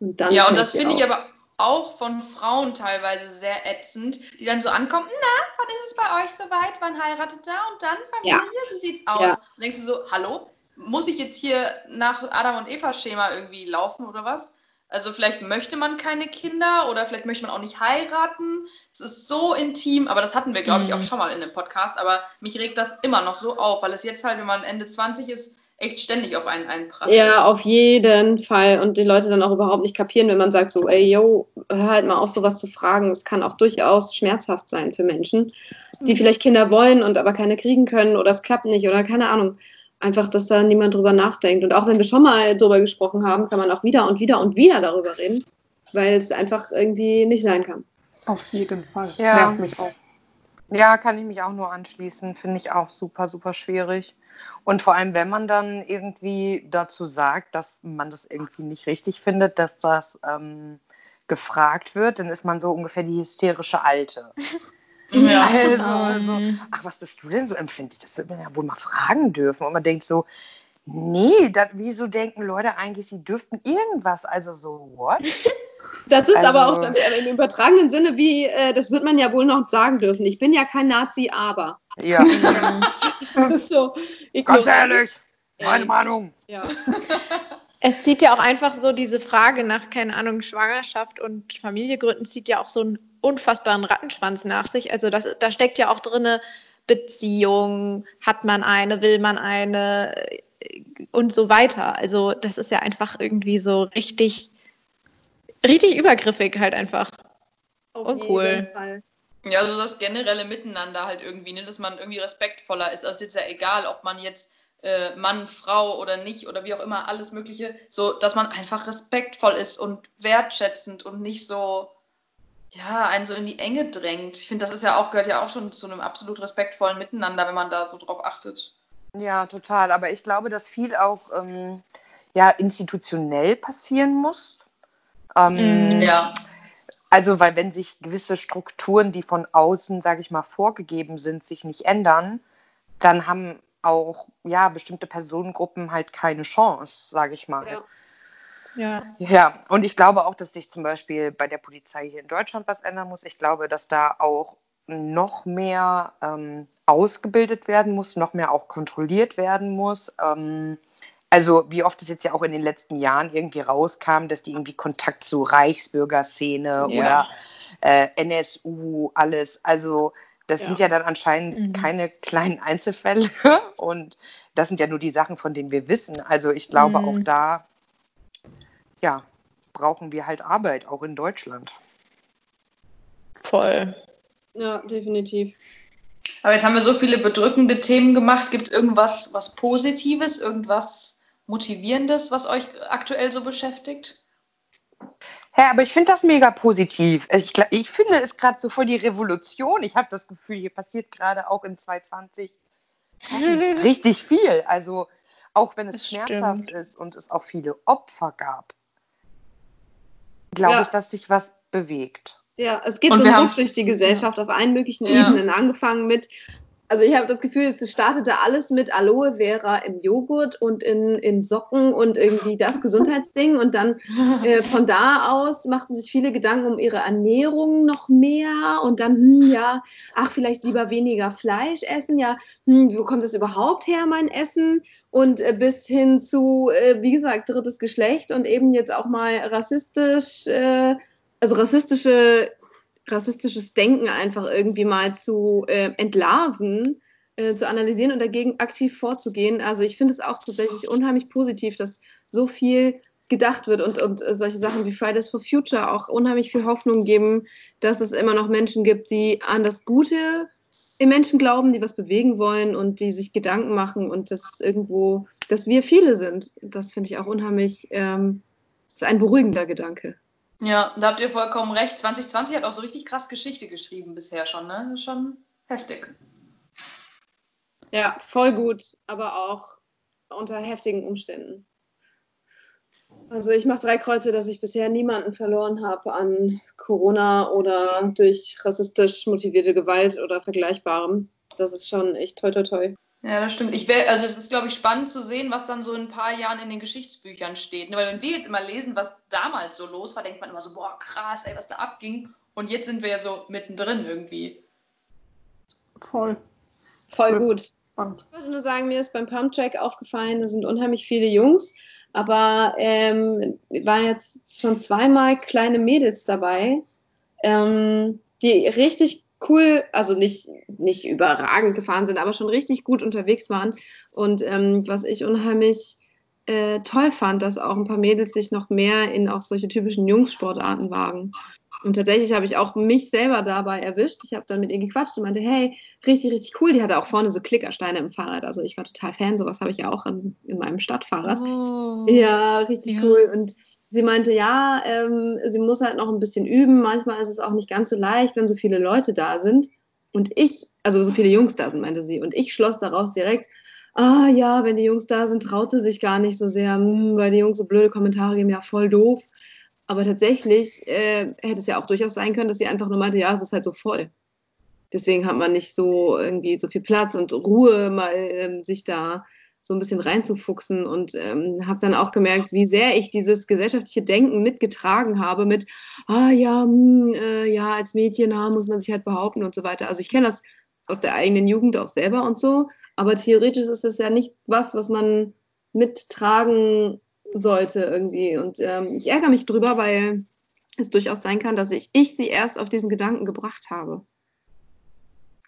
Und dann ja, und das finde ich aber auch von Frauen teilweise sehr ätzend, die dann so ankommen, na, wann ist es bei euch soweit? Wann heiratet da? Und dann Familie? Ja. Wie sieht's aus? Ja. Und denkst du so, hallo? muss ich jetzt hier nach Adam und Eva Schema irgendwie laufen oder was? Also vielleicht möchte man keine Kinder oder vielleicht möchte man auch nicht heiraten. Es ist so intim, aber das hatten wir, glaube ich, auch mhm. schon mal in dem Podcast. Aber mich regt das immer noch so auf, weil es jetzt halt, wenn man Ende 20 ist, echt ständig auf einen einprasselt. Ja, auf jeden Fall. Und die Leute dann auch überhaupt nicht kapieren, wenn man sagt so, ey, yo, hör halt mal auf, sowas zu fragen. Es kann auch durchaus schmerzhaft sein für Menschen, die mhm. vielleicht Kinder wollen und aber keine kriegen können oder es klappt nicht oder keine Ahnung einfach, dass da niemand drüber nachdenkt. Und auch wenn wir schon mal drüber gesprochen haben, kann man auch wieder und wieder und wieder darüber reden, weil es einfach irgendwie nicht sein kann. Auf jeden Fall. Ja. Nervt mich auch. Ja, kann ich mich auch nur anschließen. Finde ich auch super, super schwierig. Und vor allem, wenn man dann irgendwie dazu sagt, dass man das irgendwie nicht richtig findet, dass das ähm, gefragt wird, dann ist man so ungefähr die hysterische Alte. Ja. Also, also, ach, was bist du denn so empfindlich? Das wird man ja wohl mal fragen dürfen. Und man denkt so, nee, dat, wieso denken Leute eigentlich, sie dürften irgendwas? Also so, what? Das ist also, aber auch im übertragenen Sinne, wie, äh, das wird man ja wohl noch sagen dürfen. Ich bin ja kein Nazi, aber. Ja. so, Ganz ehrlich, meine Meinung. Ja. Es zieht ja auch einfach so diese Frage nach, keine Ahnung, Schwangerschaft und Familiegründen zieht ja auch so einen unfassbaren Rattenschwanz nach sich. Also das, da steckt ja auch drin Beziehung, hat man eine, will man eine äh, und so weiter. Also das ist ja einfach irgendwie so richtig, richtig übergriffig halt einfach. Auf Uncool. Ja, also das generelle Miteinander halt irgendwie, ne, dass man irgendwie respektvoller ist. Also ist jetzt ja egal, ob man jetzt äh, Mann, Frau oder nicht oder wie auch immer, alles Mögliche, so dass man einfach respektvoll ist und wertschätzend und nicht so, ja, einen so in die Enge drängt. Ich finde, das ist ja auch, gehört ja auch schon zu einem absolut respektvollen Miteinander, wenn man da so drauf achtet. Ja, total. Aber ich glaube, dass viel auch ähm, ja, institutionell passieren muss. Ähm, mm, ja. Also, weil wenn sich gewisse Strukturen, die von außen, sage ich mal, vorgegeben sind, sich nicht ändern, dann haben auch ja bestimmte Personengruppen halt keine Chance, sage ich mal. Ja. Ja. ja, und ich glaube auch, dass sich zum Beispiel bei der Polizei hier in Deutschland was ändern muss. Ich glaube, dass da auch noch mehr ähm, ausgebildet werden muss, noch mehr auch kontrolliert werden muss. Ähm, also wie oft es jetzt ja auch in den letzten Jahren irgendwie rauskam, dass die irgendwie Kontakt zu Reichsbürgerszene ja. oder äh, NSU, alles. Also das ja. sind ja dann anscheinend mhm. keine kleinen Einzelfälle und das sind ja nur die Sachen, von denen wir wissen. Also ich glaube, mhm. auch da, ja, brauchen wir halt Arbeit, auch in Deutschland. Voll. Ja, definitiv. Aber jetzt haben wir so viele bedrückende Themen gemacht. Gibt es irgendwas was Positives, irgendwas Motivierendes, was euch aktuell so beschäftigt? Ja, aber ich finde das mega positiv. Ich, ich finde es gerade so voll die Revolution. Ich habe das Gefühl, hier passiert gerade auch in 2020 richtig viel. Also auch wenn es das schmerzhaft stimmt. ist und es auch viele Opfer gab, glaube ja. ich, dass sich was bewegt. Ja, es geht und so durch die Gesellschaft auf allen möglichen ja. Ebenen, angefangen mit also ich habe das Gefühl, es startete alles mit Aloe Vera im Joghurt und in, in Socken und irgendwie das Gesundheitsding. Und dann äh, von da aus machten sich viele Gedanken um ihre Ernährung noch mehr. Und dann, hm, ja, ach, vielleicht lieber weniger Fleisch essen. Ja, hm, wo kommt das überhaupt her, mein Essen? Und äh, bis hin zu, äh, wie gesagt, drittes Geschlecht und eben jetzt auch mal rassistisch, äh, also rassistische rassistisches Denken einfach irgendwie mal zu äh, entlarven, äh, zu analysieren und dagegen aktiv vorzugehen. Also ich finde es auch tatsächlich unheimlich positiv, dass so viel gedacht wird und, und äh, solche Sachen wie Fridays for Future auch unheimlich viel Hoffnung geben, dass es immer noch Menschen gibt, die an das Gute im Menschen glauben, die was bewegen wollen und die sich Gedanken machen und das irgendwo, dass wir viele sind. Das finde ich auch unheimlich, ähm, ist ein beruhigender Gedanke. Ja, da habt ihr vollkommen recht. 2020 hat auch so richtig krass Geschichte geschrieben bisher schon, ne? Schon heftig. Ja, voll gut, aber auch unter heftigen Umständen. Also ich mache drei Kreuze, dass ich bisher niemanden verloren habe an Corona oder durch rassistisch motivierte Gewalt oder Vergleichbarem. Das ist schon echt toi toi toi. Ja, das stimmt. Ich wär, also es ist, glaube ich, spannend zu sehen, was dann so in ein paar Jahren in den Geschichtsbüchern steht. Weil wenn wir jetzt immer lesen, was damals so los war, denkt man immer so, boah, krass, ey, was da abging. Und jetzt sind wir ja so mittendrin irgendwie. Voll. Voll gut. Spannend. Ich wollte nur sagen, mir ist beim Pumptrack aufgefallen, da sind unheimlich viele Jungs, aber ähm, waren jetzt schon zweimal kleine Mädels dabei, ähm, die richtig cool, also nicht, nicht überragend gefahren sind, aber schon richtig gut unterwegs waren. Und ähm, was ich unheimlich äh, toll fand, dass auch ein paar Mädels sich noch mehr in auch solche typischen Jungssportarten wagen. Und tatsächlich habe ich auch mich selber dabei erwischt. Ich habe dann mit ihr gequatscht und meinte, hey, richtig, richtig cool. Die hatte auch vorne so Klickersteine im Fahrrad. Also ich war total Fan, sowas habe ich ja auch in, in meinem Stadtfahrrad. Oh. Ja, richtig ja. cool. Und sie meinte, ja, ähm, sie muss halt noch ein bisschen üben. Manchmal ist es auch nicht ganz so leicht, wenn so viele Leute da sind. Und ich, also so viele Jungs da sind, meinte sie. Und ich schloss daraus direkt, ah ja, wenn die Jungs da sind, traut sie sich gar nicht so sehr, hm, weil die Jungs so blöde Kommentare geben, ja, voll doof. Aber tatsächlich äh, hätte es ja auch durchaus sein können, dass sie einfach nur meinte, ja, es ist halt so voll. Deswegen hat man nicht so irgendwie so viel Platz und Ruhe, mal ähm, sich da so ein bisschen reinzufuchsen und ähm, habe dann auch gemerkt, wie sehr ich dieses gesellschaftliche Denken mitgetragen habe mit, ah ja, mh, hm, äh, ja, als Mädchen ah, muss man sich halt behaupten und so weiter. Also ich kenne das aus der eigenen Jugend auch selber und so, aber theoretisch ist es ja nicht was, was man mittragen sollte irgendwie. Und ähm, ich ärgere mich drüber, weil es durchaus sein kann, dass ich, ich sie erst auf diesen Gedanken gebracht habe.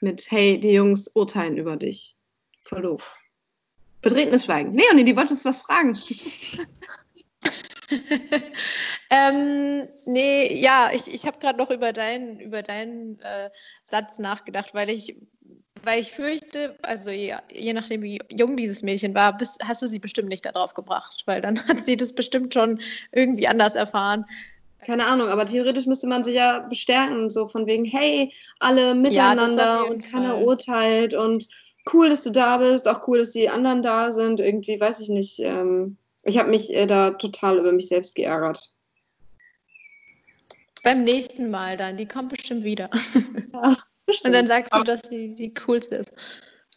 Mit, hey, die Jungs urteilen über dich. Doof. Betretenes Schweigen. Leonie, die wolltest was fragen. ähm, nee, ja, ich, ich habe gerade noch über deinen über deinen äh, Satz nachgedacht, weil ich, weil ich fürchte, also je, je nachdem, wie jung dieses Mädchen war, bist, hast du sie bestimmt nicht darauf gebracht, weil dann hat sie das bestimmt schon irgendwie anders erfahren. Keine Ahnung, aber theoretisch müsste man sich ja bestärken, so von wegen, hey, alle miteinander ja, und keiner urteilt und cool, dass du da bist, auch cool, dass die anderen da sind. Irgendwie, weiß ich nicht. Ähm, ich habe mich äh, da total über mich selbst geärgert. Beim nächsten Mal dann, die kommt bestimmt wieder. Ja, bestimmt. Und dann sagst du, dass sie die coolste ist.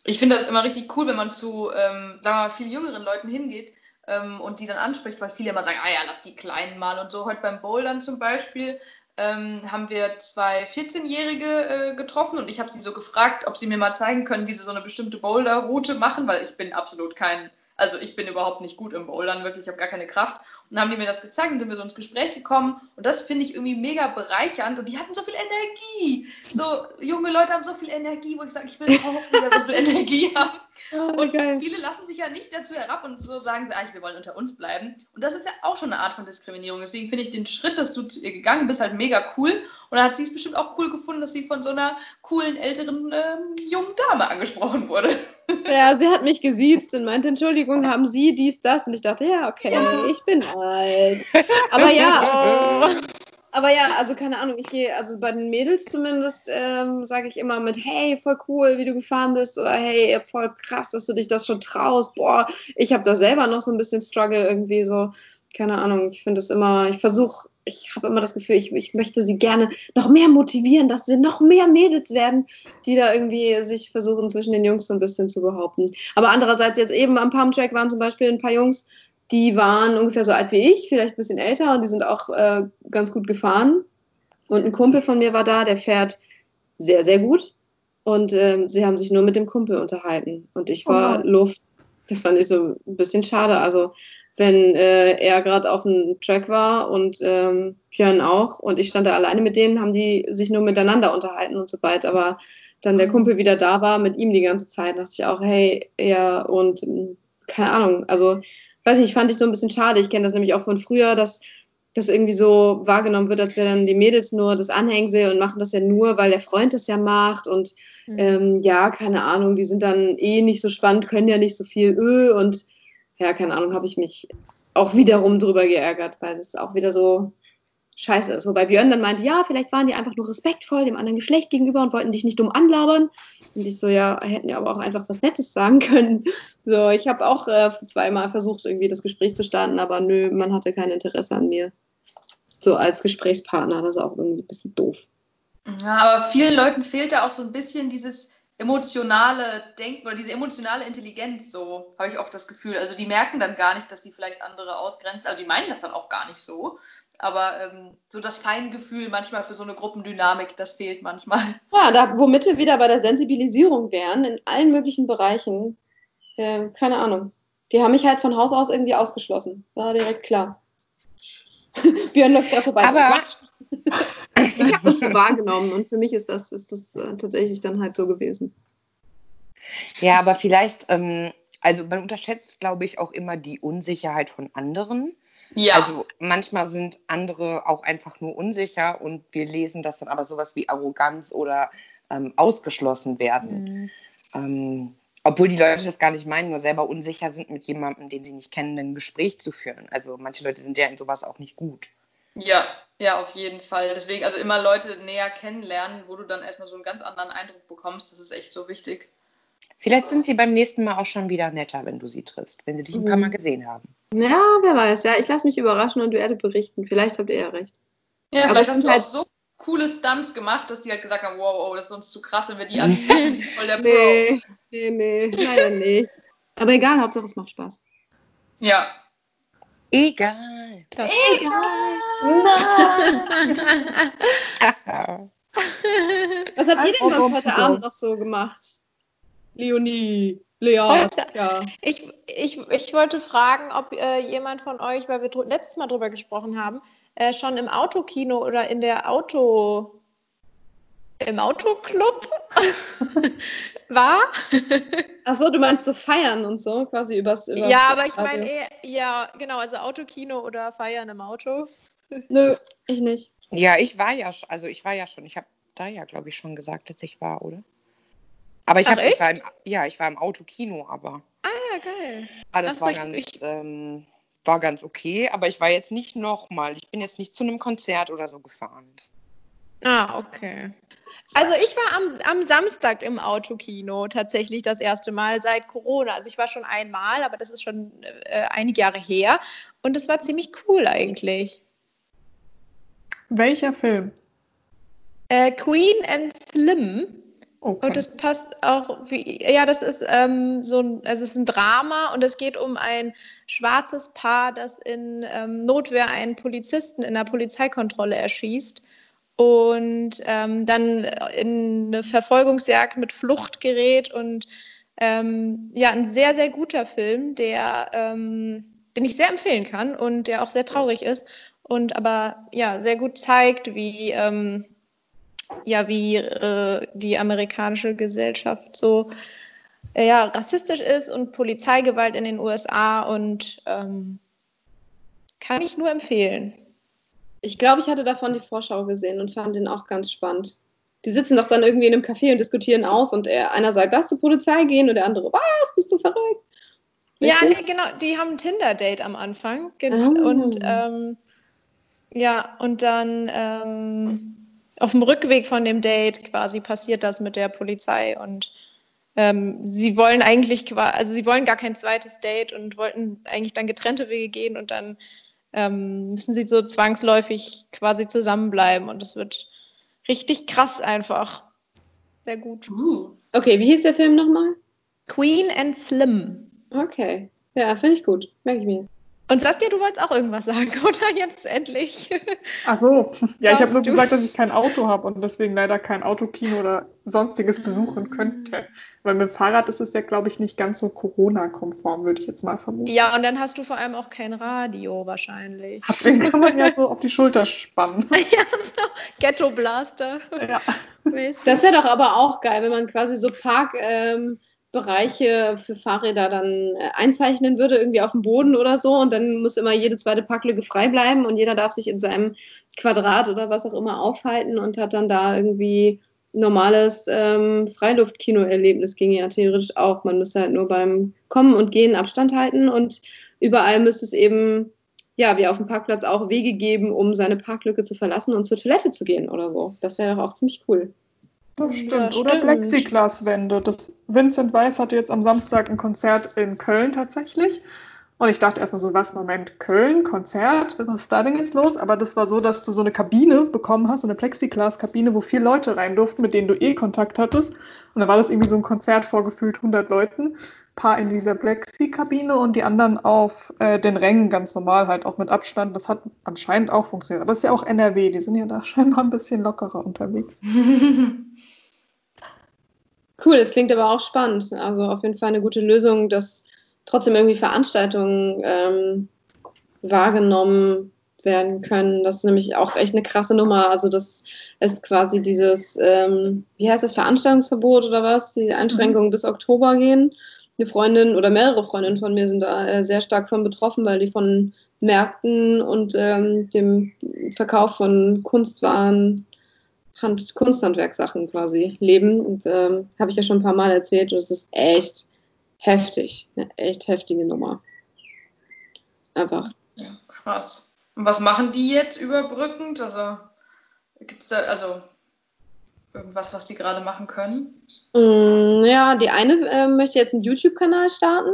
Ich finde das immer richtig cool, wenn man zu, ähm, sagen wir mal, viel jüngeren Leuten hingeht ähm, und die dann anspricht, weil viele immer sagen, ah ja, lass die Kleinen mal und so. Heute beim Bouldern zum Beispiel ähm, haben wir zwei 14-Jährige äh, getroffen und ich habe sie so gefragt, ob sie mir mal zeigen können, wie sie so eine bestimmte Boulder-Route machen, weil ich bin absolut kein also ich bin überhaupt nicht gut im Bouldern, wirklich, ich habe gar keine Kraft. Und dann haben die mir das gezeigt und sind wir so ins Gespräch gekommen. Und das finde ich irgendwie mega bereichernd. Und die hatten so viel Energie. So junge Leute haben so viel Energie, wo ich sage, ich will auch wieder so viel Energie haben. Oh, und geil. viele lassen sich ja nicht dazu herab und so sagen sie, eigentlich, wir wollen unter uns bleiben. Und das ist ja auch schon eine Art von Diskriminierung. Deswegen finde ich den Schritt, dass du gegangen bist, halt mega cool. Und dann hat sie es bestimmt auch cool gefunden, dass sie von so einer coolen, älteren, ähm, jungen Dame angesprochen wurde. Ja, sie hat mich gesiezt und meinte, Entschuldigung, haben Sie dies, das? Und ich dachte, ja, okay, ja. ich bin alt. Aber ja, oh. aber ja, also keine Ahnung, ich gehe, also bei den Mädels zumindest, ähm, sage ich immer mit, hey, voll cool, wie du gefahren bist oder hey, voll krass, dass du dich das schon traust. Boah, ich habe da selber noch so ein bisschen Struggle irgendwie so. Keine Ahnung, ich finde es immer, ich versuche ich habe immer das Gefühl, ich, ich möchte sie gerne noch mehr motivieren, dass wir noch mehr Mädels werden, die da irgendwie sich versuchen, zwischen den Jungs so ein bisschen zu behaupten. Aber andererseits, jetzt eben am Pumptrack waren zum Beispiel ein paar Jungs, die waren ungefähr so alt wie ich, vielleicht ein bisschen älter und die sind auch äh, ganz gut gefahren. Und ein Kumpel von mir war da, der fährt sehr, sehr gut. Und äh, sie haben sich nur mit dem Kumpel unterhalten. Und ich war oh. Luft. Das fand ich so ein bisschen schade. Also wenn äh, er gerade auf dem Track war und ähm, Björn auch und ich stand da alleine mit denen, haben die sich nur miteinander unterhalten und so weiter. Aber dann der mhm. Kumpel wieder da war mit ihm die ganze Zeit, dachte ich auch, hey, ja, und hm, keine Ahnung, also weiß nicht, fand ich so ein bisschen schade. Ich kenne das nämlich auch von früher, dass das irgendwie so wahrgenommen wird, als wären dann die Mädels nur das Anhängsel und machen das ja nur, weil der Freund das ja macht und mhm. ähm, ja, keine Ahnung, die sind dann eh nicht so spannend, können ja nicht so viel Öl und ja, keine Ahnung, habe ich mich auch wiederum drüber geärgert, weil es auch wieder so scheiße ist. Wobei Björn dann meinte, ja, vielleicht waren die einfach nur respektvoll dem anderen Geschlecht gegenüber und wollten dich nicht dumm anlabern. Und ich so, ja, hätten ja aber auch einfach was Nettes sagen können. So, ich habe auch äh, zweimal versucht, irgendwie das Gespräch zu starten, aber nö, man hatte kein Interesse an mir. So als Gesprächspartner, das ist auch irgendwie ein bisschen doof. Ja, aber vielen Leuten fehlt da auch so ein bisschen dieses emotionale Denken oder diese emotionale Intelligenz, so habe ich oft das Gefühl. Also die merken dann gar nicht, dass die vielleicht andere ausgrenzen. Also die meinen das dann auch gar nicht so. Aber ähm, so das Feingefühl manchmal für so eine Gruppendynamik, das fehlt manchmal. Ja, da, womit wir wieder bei der Sensibilisierung wären, in allen möglichen Bereichen. Äh, keine Ahnung. Die haben mich halt von Haus aus irgendwie ausgeschlossen. War direkt klar. Björn läuft da vorbei. Aber, ich habe das so wahrgenommen und für mich ist das, ist das äh, tatsächlich dann halt so gewesen. Ja, aber vielleicht, ähm, also man unterschätzt, glaube ich, auch immer die Unsicherheit von anderen. Ja. Also manchmal sind andere auch einfach nur unsicher und wir lesen das dann aber sowas wie Arroganz oder ähm, ausgeschlossen werden. Mhm. Ähm, obwohl die Leute das gar nicht meinen, nur selber unsicher sind, mit jemandem, den sie nicht kennen, ein Gespräch zu führen. Also manche Leute sind ja in sowas auch nicht gut. Ja, Ja, auf jeden Fall. Deswegen, also immer Leute näher kennenlernen, wo du dann erstmal so einen ganz anderen Eindruck bekommst. Das ist echt so wichtig. Vielleicht sind sie beim nächsten Mal auch schon wieder netter, wenn du sie triffst, wenn sie dich ein paar Mal mhm. gesehen haben. Ja, wer weiß. Ja, ich lasse mich überraschen und du werde berichten. Vielleicht habt ihr ja recht. Ja, aber das ist halt so coole Stunts gemacht, dass die halt gesagt haben, wow, wow, das ist uns zu krass, wenn wir die anziehen. Das ist voll der Pro. Nee, nee, nee, leider nicht. Aber egal, Hauptsache es macht Spaß. Ja. Egal. Das egal. Nein. Was habt ihr denn sonst heute Abend noch so gemacht? Leonie, Lea. Ja. ich, ich, ich wollte fragen, ob äh, jemand von euch, weil wir letztes Mal drüber gesprochen haben, äh, schon im Autokino oder in der Auto im Autoclub war. Achso, du meinst so feiern und so, quasi übers. übers ja, aber ich meine eher, ja, genau, also Autokino oder feiern im Auto. Nö, ich nicht. Ja, ich war ja schon, also ich war ja schon, ich habe da ja, glaube ich, schon gesagt, dass ich war, oder? Aber ich, hab, ich war im, ja, ich war im Autokino, aber. Ah ja, geil. Alles war ganz, ähm, war ganz okay, aber ich war jetzt nicht nochmal. Ich bin jetzt nicht zu einem Konzert oder so gefahren. Ah, okay. Also ich war am, am Samstag im Autokino tatsächlich das erste Mal seit Corona. Also ich war schon einmal, aber das ist schon äh, einige Jahre her. Und es war ziemlich cool eigentlich. Welcher Film? Äh, Queen and Slim. Okay. Und das passt auch, wie, ja, das ist ähm, so ein, also es ist ein Drama und es geht um ein schwarzes Paar, das in ähm, Notwehr einen Polizisten in der Polizeikontrolle erschießt und ähm, dann in eine Verfolgungsjagd mit Flucht gerät und ähm, ja, ein sehr, sehr guter Film, der, ähm, den ich sehr empfehlen kann und der auch sehr traurig ist und aber ja, sehr gut zeigt, wie ähm, ja, wie äh, die amerikanische Gesellschaft so äh, ja, rassistisch ist und Polizeigewalt in den USA und ähm, kann ich nur empfehlen. Ich glaube, ich hatte davon die Vorschau gesehen und fand den auch ganz spannend. Die sitzen doch dann irgendwie in einem Café und diskutieren aus und er, einer sagt, lass zur Polizei gehen und der andere, was, bist du verrückt? Richtig? Ja, nee, genau, die haben ein Tinder-Date am Anfang. Oh. Und ähm, ja, und dann ähm, auf dem Rückweg von dem Date quasi passiert das mit der Polizei und ähm, sie wollen eigentlich, also sie wollen gar kein zweites Date und wollten eigentlich dann getrennte Wege gehen und dann ähm, müssen sie so zwangsläufig quasi zusammenbleiben und es wird richtig krass einfach. Sehr gut. Uh. Okay, wie hieß der Film nochmal? Queen and Slim. Okay. Ja, finde ich gut. Merke ich mir. Und Saskia, du wolltest auch irgendwas sagen, oder? Jetzt endlich. Ach so. Ja, ich habe nur du? gesagt, dass ich kein Auto habe und deswegen leider kein Autokino oder sonstiges besuchen könnte. Weil mit dem Fahrrad ist es ja, glaube ich, nicht ganz so Corona-konform, würde ich jetzt mal vermuten. Ja, und dann hast du vor allem auch kein Radio wahrscheinlich. Deswegen kann man ja so auf die Schulter spannen. ja, so Ghetto Blaster. Ja. Das wäre doch aber auch geil, wenn man quasi so Park. Ähm, Bereiche für Fahrräder dann äh, einzeichnen würde, irgendwie auf dem Boden oder so. Und dann muss immer jede zweite Parklücke frei bleiben und jeder darf sich in seinem Quadrat oder was auch immer aufhalten und hat dann da irgendwie normales ähm, Freiluftkino-Erlebnis ginge ja theoretisch auch. Man müsste halt nur beim Kommen und Gehen Abstand halten und überall müsste es eben, ja, wie auf dem Parkplatz auch Wege geben, um seine Parklücke zu verlassen und zur Toilette zu gehen oder so. Das wäre doch auch ziemlich cool. Das stimmt. Ja, Oder Plexiglaswände. Das Vincent Weiss hatte jetzt am Samstag ein Konzert in Köln tatsächlich. Und ich dachte erstmal so, was, Moment, Köln, Konzert, was ist da denn jetzt los? Aber das war so, dass du so eine Kabine bekommen hast, so eine Plexiglas-Kabine, wo vier Leute rein durften, mit denen du eh Kontakt hattest. Und da war das irgendwie so ein Konzert vor gefühlt 100 Leuten paar in dieser Plexi-Kabine und die anderen auf äh, den Rängen ganz normal, halt auch mit Abstand. Das hat anscheinend auch funktioniert. Aber das ist ja auch NRW, die sind ja da scheinbar ein bisschen lockerer unterwegs. cool, das klingt aber auch spannend. Also auf jeden Fall eine gute Lösung, dass trotzdem irgendwie Veranstaltungen ähm, wahrgenommen werden können. Das ist nämlich auch echt eine krasse Nummer. Also das ist quasi dieses, ähm, wie heißt das, Veranstaltungsverbot oder was? Die Einschränkungen mhm. bis Oktober gehen eine Freundin oder mehrere Freundinnen von mir sind da äh, sehr stark von betroffen, weil die von Märkten und ähm, dem Verkauf von Kunstwaren, Hand, Kunsthandwerksachen quasi leben. Und ähm, habe ich ja schon ein paar Mal erzählt. Und es ist echt heftig. Eine echt heftige Nummer. Einfach. Ja, krass. Und was machen die jetzt überbrückend? Also gibt es da also irgendwas, was die gerade machen können? Mm, ja, die eine äh, möchte jetzt einen YouTube-Kanal starten.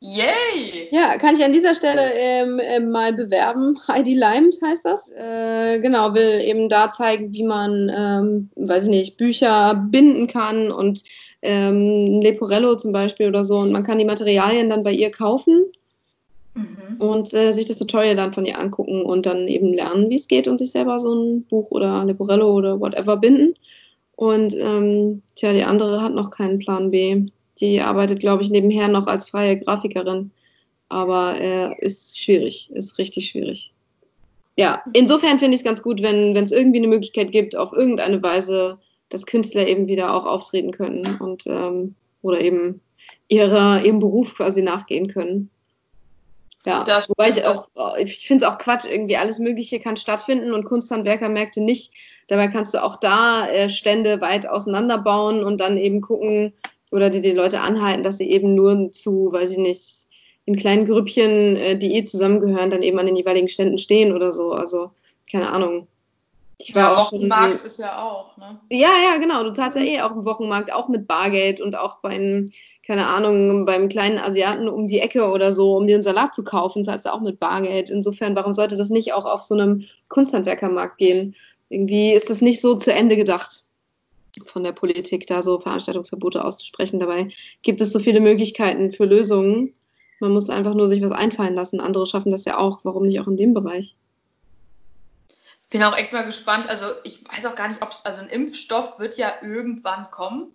Yay! Ja, kann ich an dieser Stelle ähm, äh, mal bewerben. Heidi Leimt heißt das. Äh, genau, will eben da zeigen, wie man, ähm, weiß ich nicht, Bücher binden kann und ähm, Leporello zum Beispiel oder so. Und man kann die Materialien dann bei ihr kaufen mhm. und äh, sich das Tutorial dann von ihr angucken und dann eben lernen, wie es geht und sich selber so ein Buch oder Leporello oder whatever binden. Und ähm, tja, die andere hat noch keinen Plan B. Die arbeitet, glaube ich, nebenher noch als freie Grafikerin. Aber äh, ist schwierig, ist richtig schwierig. Ja, insofern finde ich es ganz gut, wenn es irgendwie eine Möglichkeit gibt, auf irgendeine Weise, dass Künstler eben wieder auch auftreten können und ähm, oder eben ihrer, ihrem Beruf quasi nachgehen können. Ja, das wobei ich auch, ich finde es auch Quatsch, irgendwie alles Mögliche kann stattfinden und Kunsthandwerkermärkte nicht. Dabei kannst du auch da äh, Stände weit auseinanderbauen und dann eben gucken, oder die die Leute anhalten, dass sie eben nur zu, weiß ich nicht, in kleinen Grüppchen, äh, die eh zusammengehören, dann eben an den jeweiligen Ständen stehen oder so. Also, keine Ahnung. Ich war ja, auch Wochenmarkt ist ja auch, ne? Ja, ja, genau. Du zahlst ja eh auch im Wochenmarkt, auch mit Bargeld und auch beim, keine Ahnung, beim kleinen Asiaten um die Ecke oder so, um dir einen Salat zu kaufen, zahlst du auch mit Bargeld. Insofern, warum sollte das nicht auch auf so einem Kunsthandwerkermarkt gehen? Irgendwie ist das nicht so zu Ende gedacht von der Politik, da so Veranstaltungsverbote auszusprechen. Dabei gibt es so viele Möglichkeiten für Lösungen. Man muss einfach nur sich was einfallen lassen. Andere schaffen das ja auch. Warum nicht auch in dem Bereich? Bin auch echt mal gespannt. Also ich weiß auch gar nicht, ob es, also ein Impfstoff wird ja irgendwann kommen,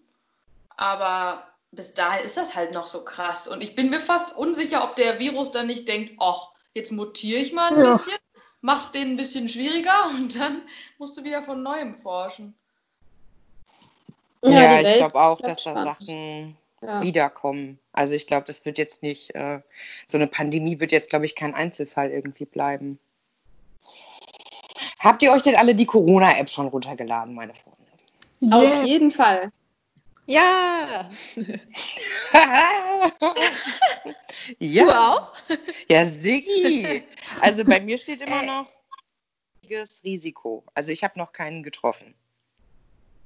aber bis dahin ist das halt noch so krass. Und ich bin mir fast unsicher, ob der Virus dann nicht denkt, ach, jetzt mutiere ich mal ein ja. bisschen, mach's den ein bisschen schwieriger und dann musst du wieder von neuem forschen. Ja, ja ich glaube auch, dass da Sachen ja. wiederkommen. Also ich glaube, das wird jetzt nicht, äh, so eine Pandemie wird jetzt, glaube ich, kein Einzelfall irgendwie bleiben. Habt ihr euch denn alle die Corona-App schon runtergeladen, meine Freunde? Yes. Auf jeden Fall. Ja. ja. Du auch? Ja, Siggi. Also bei mir steht immer noch Risiko. Also ich habe noch keinen getroffen.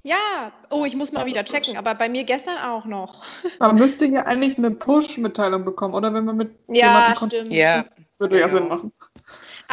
Ja, oh, ich muss mal wieder checken, aber bei mir gestern auch noch. Man müsste ja eigentlich eine Push-Mitteilung bekommen, oder wenn man mit ja, stimmt. Ja, würde ja Sinn machen.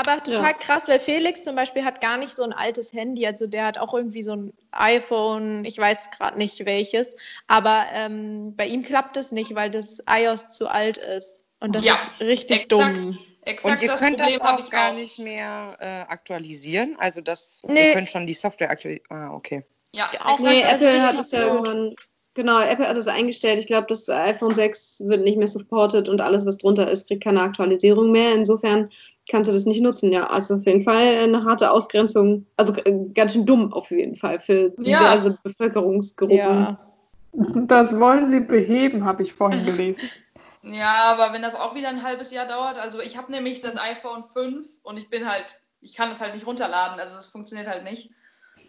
Aber total ja. krass, weil Felix zum Beispiel hat gar nicht so ein altes Handy, also der hat auch irgendwie so ein iPhone, ich weiß gerade nicht welches, aber ähm, bei ihm klappt es nicht, weil das iOS zu alt ist. Und das ja, ist richtig exakt, dumm. Exakt und ihr könnt Problem das auch gar auch. nicht mehr äh, aktualisieren, also das, nee. ihr könnt schon die Software aktualisieren. Ah, okay. Ja, auch nee, Apple hat es ja irgendwann, genau, Apple hat es eingestellt. Ich glaube, das iPhone 6 wird nicht mehr supported und alles, was drunter ist, kriegt keine Aktualisierung mehr. Insofern kannst du das nicht nutzen. Ja, also auf jeden Fall eine harte Ausgrenzung. Also äh, ganz schön dumm auf jeden Fall für diverse ja. Bevölkerungsgruppen. Ja. Das wollen sie beheben, habe ich vorhin gelesen. Ja, aber wenn das auch wieder ein halbes Jahr dauert, also ich habe nämlich das iPhone 5 und ich bin halt, ich kann das halt nicht runterladen, also es funktioniert halt nicht.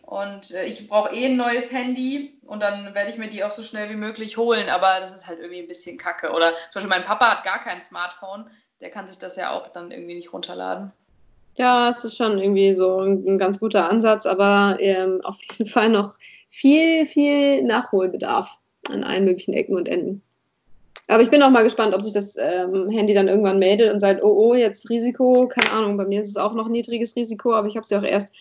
Und äh, ich brauche eh ein neues Handy und dann werde ich mir die auch so schnell wie möglich holen. Aber das ist halt irgendwie ein bisschen kacke. Oder zum Beispiel mein Papa hat gar kein Smartphone. Der kann sich das ja auch dann irgendwie nicht runterladen. Ja, es ist schon irgendwie so ein, ganz guter Ansatz, aber ähm, auf jeden Fall noch viel, viel Nachholbedarf an allen möglichen Ecken und Enden. Aber ich bin auch mal gespannt, ob sich das ähm, Handy dann irgendwann meldet und sagt, oh, oh, jetzt Risiko. Keine Ahnung, bei mir ist es auch noch niedriges Risiko, aber ich habe es ja auch erst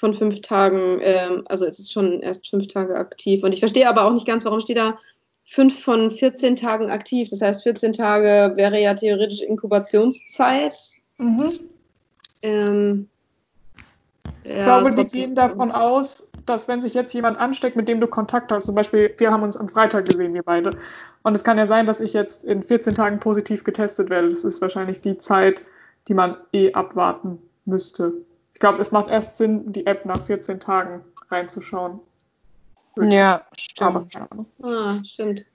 von fünf Tagen, ähm, also es ist schon erst fünf Tage aktiv. Und ich verstehe aber auch nicht ganz, warum steht da fünf von 14 Tagen aktiv. Das heißt, 14 Tage wäre ja theoretisch Inkubationszeit. Mhm. Ähm, ich ja, glaube, die gehen davon aus, dass wenn sich jetzt jemand ansteckt, mit dem du Kontakt hast, zum Beispiel, wir haben uns am Freitag gesehen, wir beide. Und es kann ja sein, dass ich jetzt in 14 Tagen positiv getestet werde. Das ist wahrscheinlich die Zeit, die man eh abwarten müsste. Ich glaube, es macht erst Sinn, die App nach 14 Tagen reinzuschauen. Ja, stimmt. Ah, stimmt.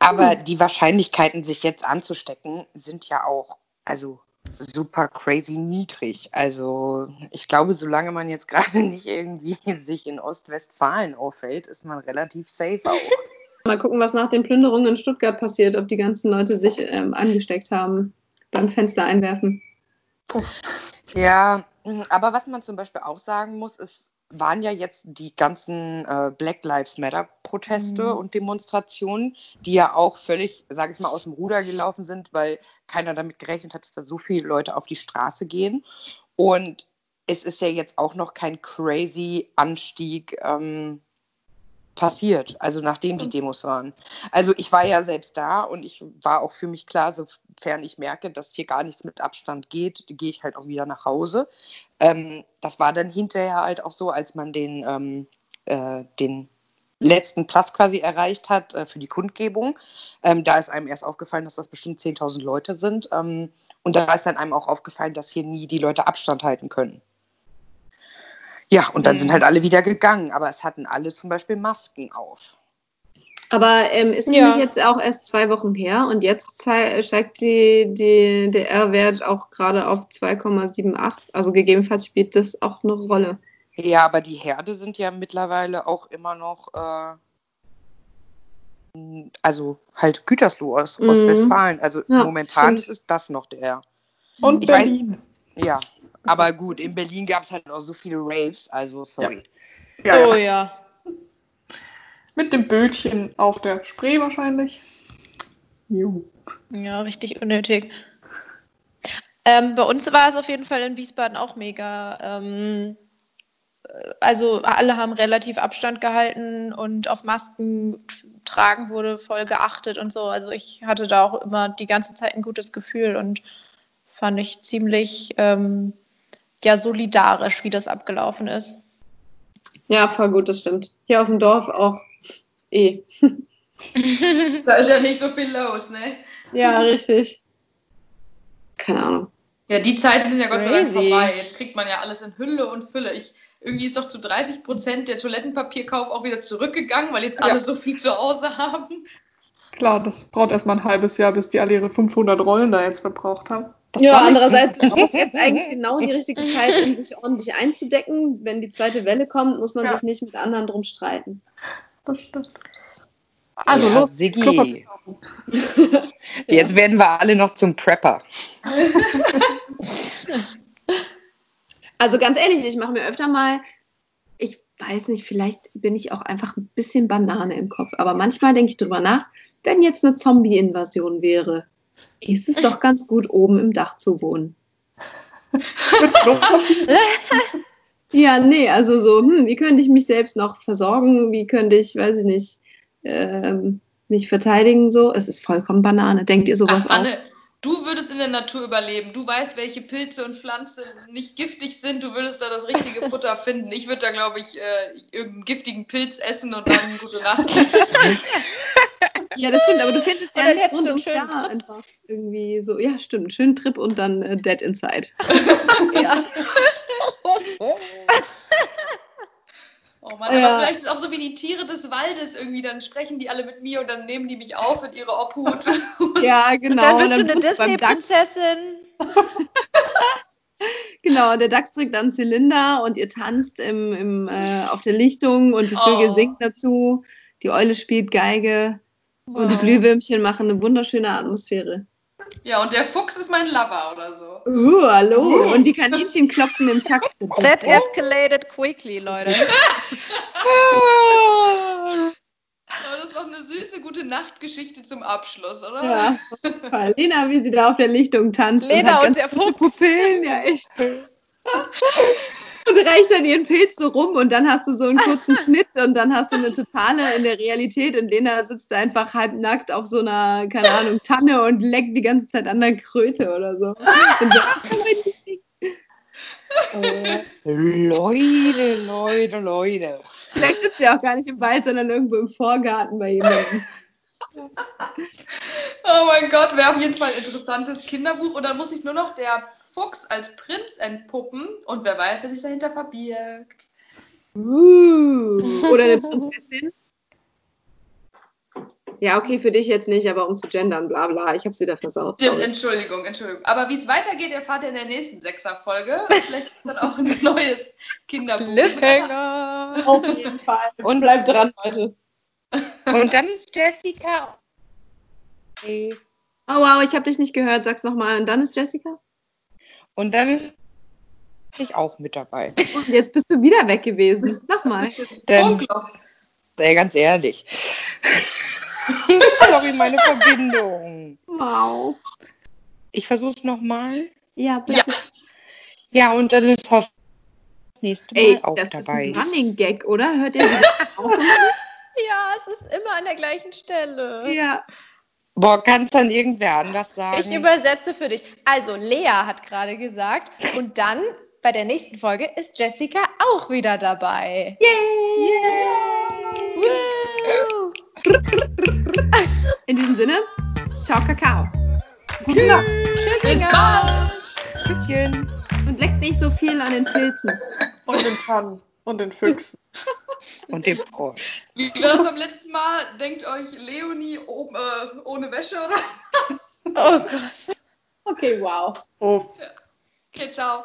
Aber die Wahrscheinlichkeiten, sich jetzt anzustecken, sind ja auch also super crazy niedrig. Also ich glaube, solange man jetzt gerade nicht irgendwie sich in Ostwestfalen auffällt, ist man relativ safe auch. Mal gucken, was nach den Plünderungen in Stuttgart passiert, ob die ganzen Leute sich ähm, angesteckt haben beim Fenster einwerfen. Ja, aber was man zum Beispiel auch sagen muss, ist, waren ja jetzt die ganzen äh, Black Lives Matter Proteste mhm. und Demonstrationen, die ja auch völlig, sage ich mal, aus dem Ruder gelaufen sind, weil keiner damit gerechnet hat, dass da so viele Leute auf die Straße gehen. Und es ist ja jetzt auch noch kein crazy Anstieg ähm, passiert, also nachdem die Demos waren. Also ich war ja selbst da und ich war auch für mich klar, sofern ich merke, dass hier gar nichts mit Abstand geht, gehe ich halt auch wieder nach Hause. Ähm, das war dann hinterher halt auch so, als man den, ähm, äh, den letzten Platz quasi erreicht hat äh, für die Kundgebung. Ähm, da ist einem erst aufgefallen, dass das bestimmt 10.000 Leute sind. Ähm, und da ist dann einem auch aufgefallen, dass hier nie die Leute Abstand halten können. Ja, und dann mhm. sind halt alle wieder gegangen, aber es hatten alle zum Beispiel Masken auf. Aber ähm, ist es ja. nicht jetzt auch erst zwei Wochen her und jetzt steigt die, die, der R-Wert auch gerade auf 2,78? Also gegebenenfalls spielt das auch eine Rolle. Ja, aber die Herde sind ja mittlerweile auch immer noch, äh, also halt Gütersloh aus mhm. Ostwestfalen. Also ja, momentan stimmt. ist das noch der. Und ich Berlin. Weiß, ja, aber gut, in Berlin gab es halt auch so viele Raves, also sorry. Ja. Ja, oh ja. Mit dem Bötchen auch der Spree wahrscheinlich. Jo. Ja, richtig unnötig. Ähm, bei uns war es auf jeden Fall in Wiesbaden auch mega. Ähm, also alle haben relativ Abstand gehalten und auf Masken tragen wurde voll geachtet und so. Also ich hatte da auch immer die ganze Zeit ein gutes Gefühl und fand ich ziemlich ähm, ja solidarisch, wie das abgelaufen ist. Ja, voll gut, das stimmt. Hier auf dem Dorf auch eh. da ist ja nicht so viel los, ne? Ja, richtig. Keine Ahnung. Ja, die Zeiten sind ja Gott sei Dank vorbei. Jetzt kriegt man ja alles in Hülle und Fülle. Ich, irgendwie ist doch zu 30 Prozent der Toilettenpapierkauf auch wieder zurückgegangen, weil jetzt alle so viel zu Hause haben. Klar, das braucht erstmal ein halbes Jahr, bis die alle ihre 500 Rollen da jetzt verbraucht haben. Das ja, andererseits ist es jetzt eigentlich genau die richtige Zeit, um sich ordentlich einzudecken. Wenn die zweite Welle kommt, muss man ja. sich nicht mit anderen drum streiten. Das stimmt. Also, ja, los, Siggi. Jetzt werden wir alle noch zum Prepper. also ganz ehrlich, ich mache mir öfter mal, ich weiß nicht, vielleicht bin ich auch einfach ein bisschen Banane im Kopf, aber manchmal denke ich drüber nach, wenn jetzt eine Zombie-Invasion wäre, ist es doch ganz gut, oben im Dach zu wohnen. ja, nee, also so, hm, wie könnte ich mich selbst noch versorgen? Wie könnte ich, weiß ich nicht, ähm, mich verteidigen? So, es ist vollkommen Banane. Denkt ihr sowas Ach, Anne, auch? Du würdest in der Natur überleben. Du weißt, welche Pilze und Pflanzen nicht giftig sind. Du würdest da das richtige Futter finden. Ich würde da, glaube ich, äh, irgendeinen giftigen Pilz essen und dann gute Nacht. Ja, das stimmt, aber du findest ja nicht rund ums Jahr Trip. einfach irgendwie so, ja, stimmt, schönen Trip und dann äh, Dead Inside. ja. Oh Mann, ja. aber vielleicht ist es auch so wie die Tiere des Waldes irgendwie, dann sprechen die alle mit mir und dann nehmen die mich auf in ihre Obhut. ja, genau. Und dann bist und dann du eine Disney-Prinzessin. genau, der Dachs trägt dann Zylinder und ihr tanzt im, im, äh, auf der Lichtung und die Vögel oh. singt dazu. Die Eule spielt Geige. Und die Glühwürmchen machen eine wunderschöne Atmosphäre. Ja, und der Fuchs ist mein Lover oder so. Uh, hallo. Und die Kaninchen klopfen im Takt. That escalated quickly, Leute. Aber das ist doch eine süße, gute Nachtgeschichte zum Abschluss, oder? Ja. Lena, wie sie da auf der Lichtung tanzt. Lena und, und der Fuchs. Pupillen, ja, echt und reicht dann ihren Pilz so rum und dann hast du so einen kurzen Schnitt und dann hast du eine totale in der Realität und Lena sitzt da einfach halbnackt auf so einer, keine Ahnung, Tanne und leckt die ganze Zeit an der Kröte oder so. so Leute, Leute, Leute. Vielleicht sitzt sie auch gar nicht im Wald, sondern irgendwo im Vorgarten bei jemandem. Oh mein Gott, wäre auf jeden Fall ein interessantes Kinderbuch. Und dann muss ich nur noch der Fuchs als Prinz entpuppen und wer weiß, wer sich dahinter verbirgt. Uh, oder eine Prinzessin. Ja, okay, für dich jetzt nicht, aber um zu gendern, bla bla. Ich hab's wieder versaut. Stimmt, Entschuldigung, Entschuldigung. Aber wie es weitergeht, erfahrt ihr in der nächsten Sechser-Folge. Vielleicht dann auch ein neues Kinderbuch. Cliffhanger! Auf jeden Fall. Und bleibt dran, Leute. Und dann ist Jessica. Okay. Oh wow, ich habe dich nicht gehört. Sag's nochmal. Und dann ist Jessica? Und dann ist ich auch mit dabei. Und jetzt bist du wieder weg gewesen. Nochmal. Denn, ey, ganz ehrlich. Sorry, meine Verbindung. Wow. Ich versuche es nochmal. Ja, bitte. Ja. Ja, und dann ist Hoff das nächste Mal Ey, auch das dabei. ist ein Running Gag, oder? Hört ihr wieder auf? Ja, es ist immer an der gleichen Stelle. ja. Boah, kann es dann irgendwer anders sagen? Ich übersetze für dich. Also, Lea hat gerade gesagt. Und dann bei der nächsten Folge ist Jessica auch wieder dabei. Yay! Woo! In diesem Sinne, ciao, Kakao. Gute Nacht. Tschüss, Bis bald. Küsschen. Und leckt nicht so viel an den Pilzen. Und den Tannen und den Füchsen. Und dem Frosch. Wie war das beim letzten Mal? Denkt euch Leonie oh, äh, ohne Wäsche oder? Oh Gott. Okay, wow. Oh, Okay, ciao.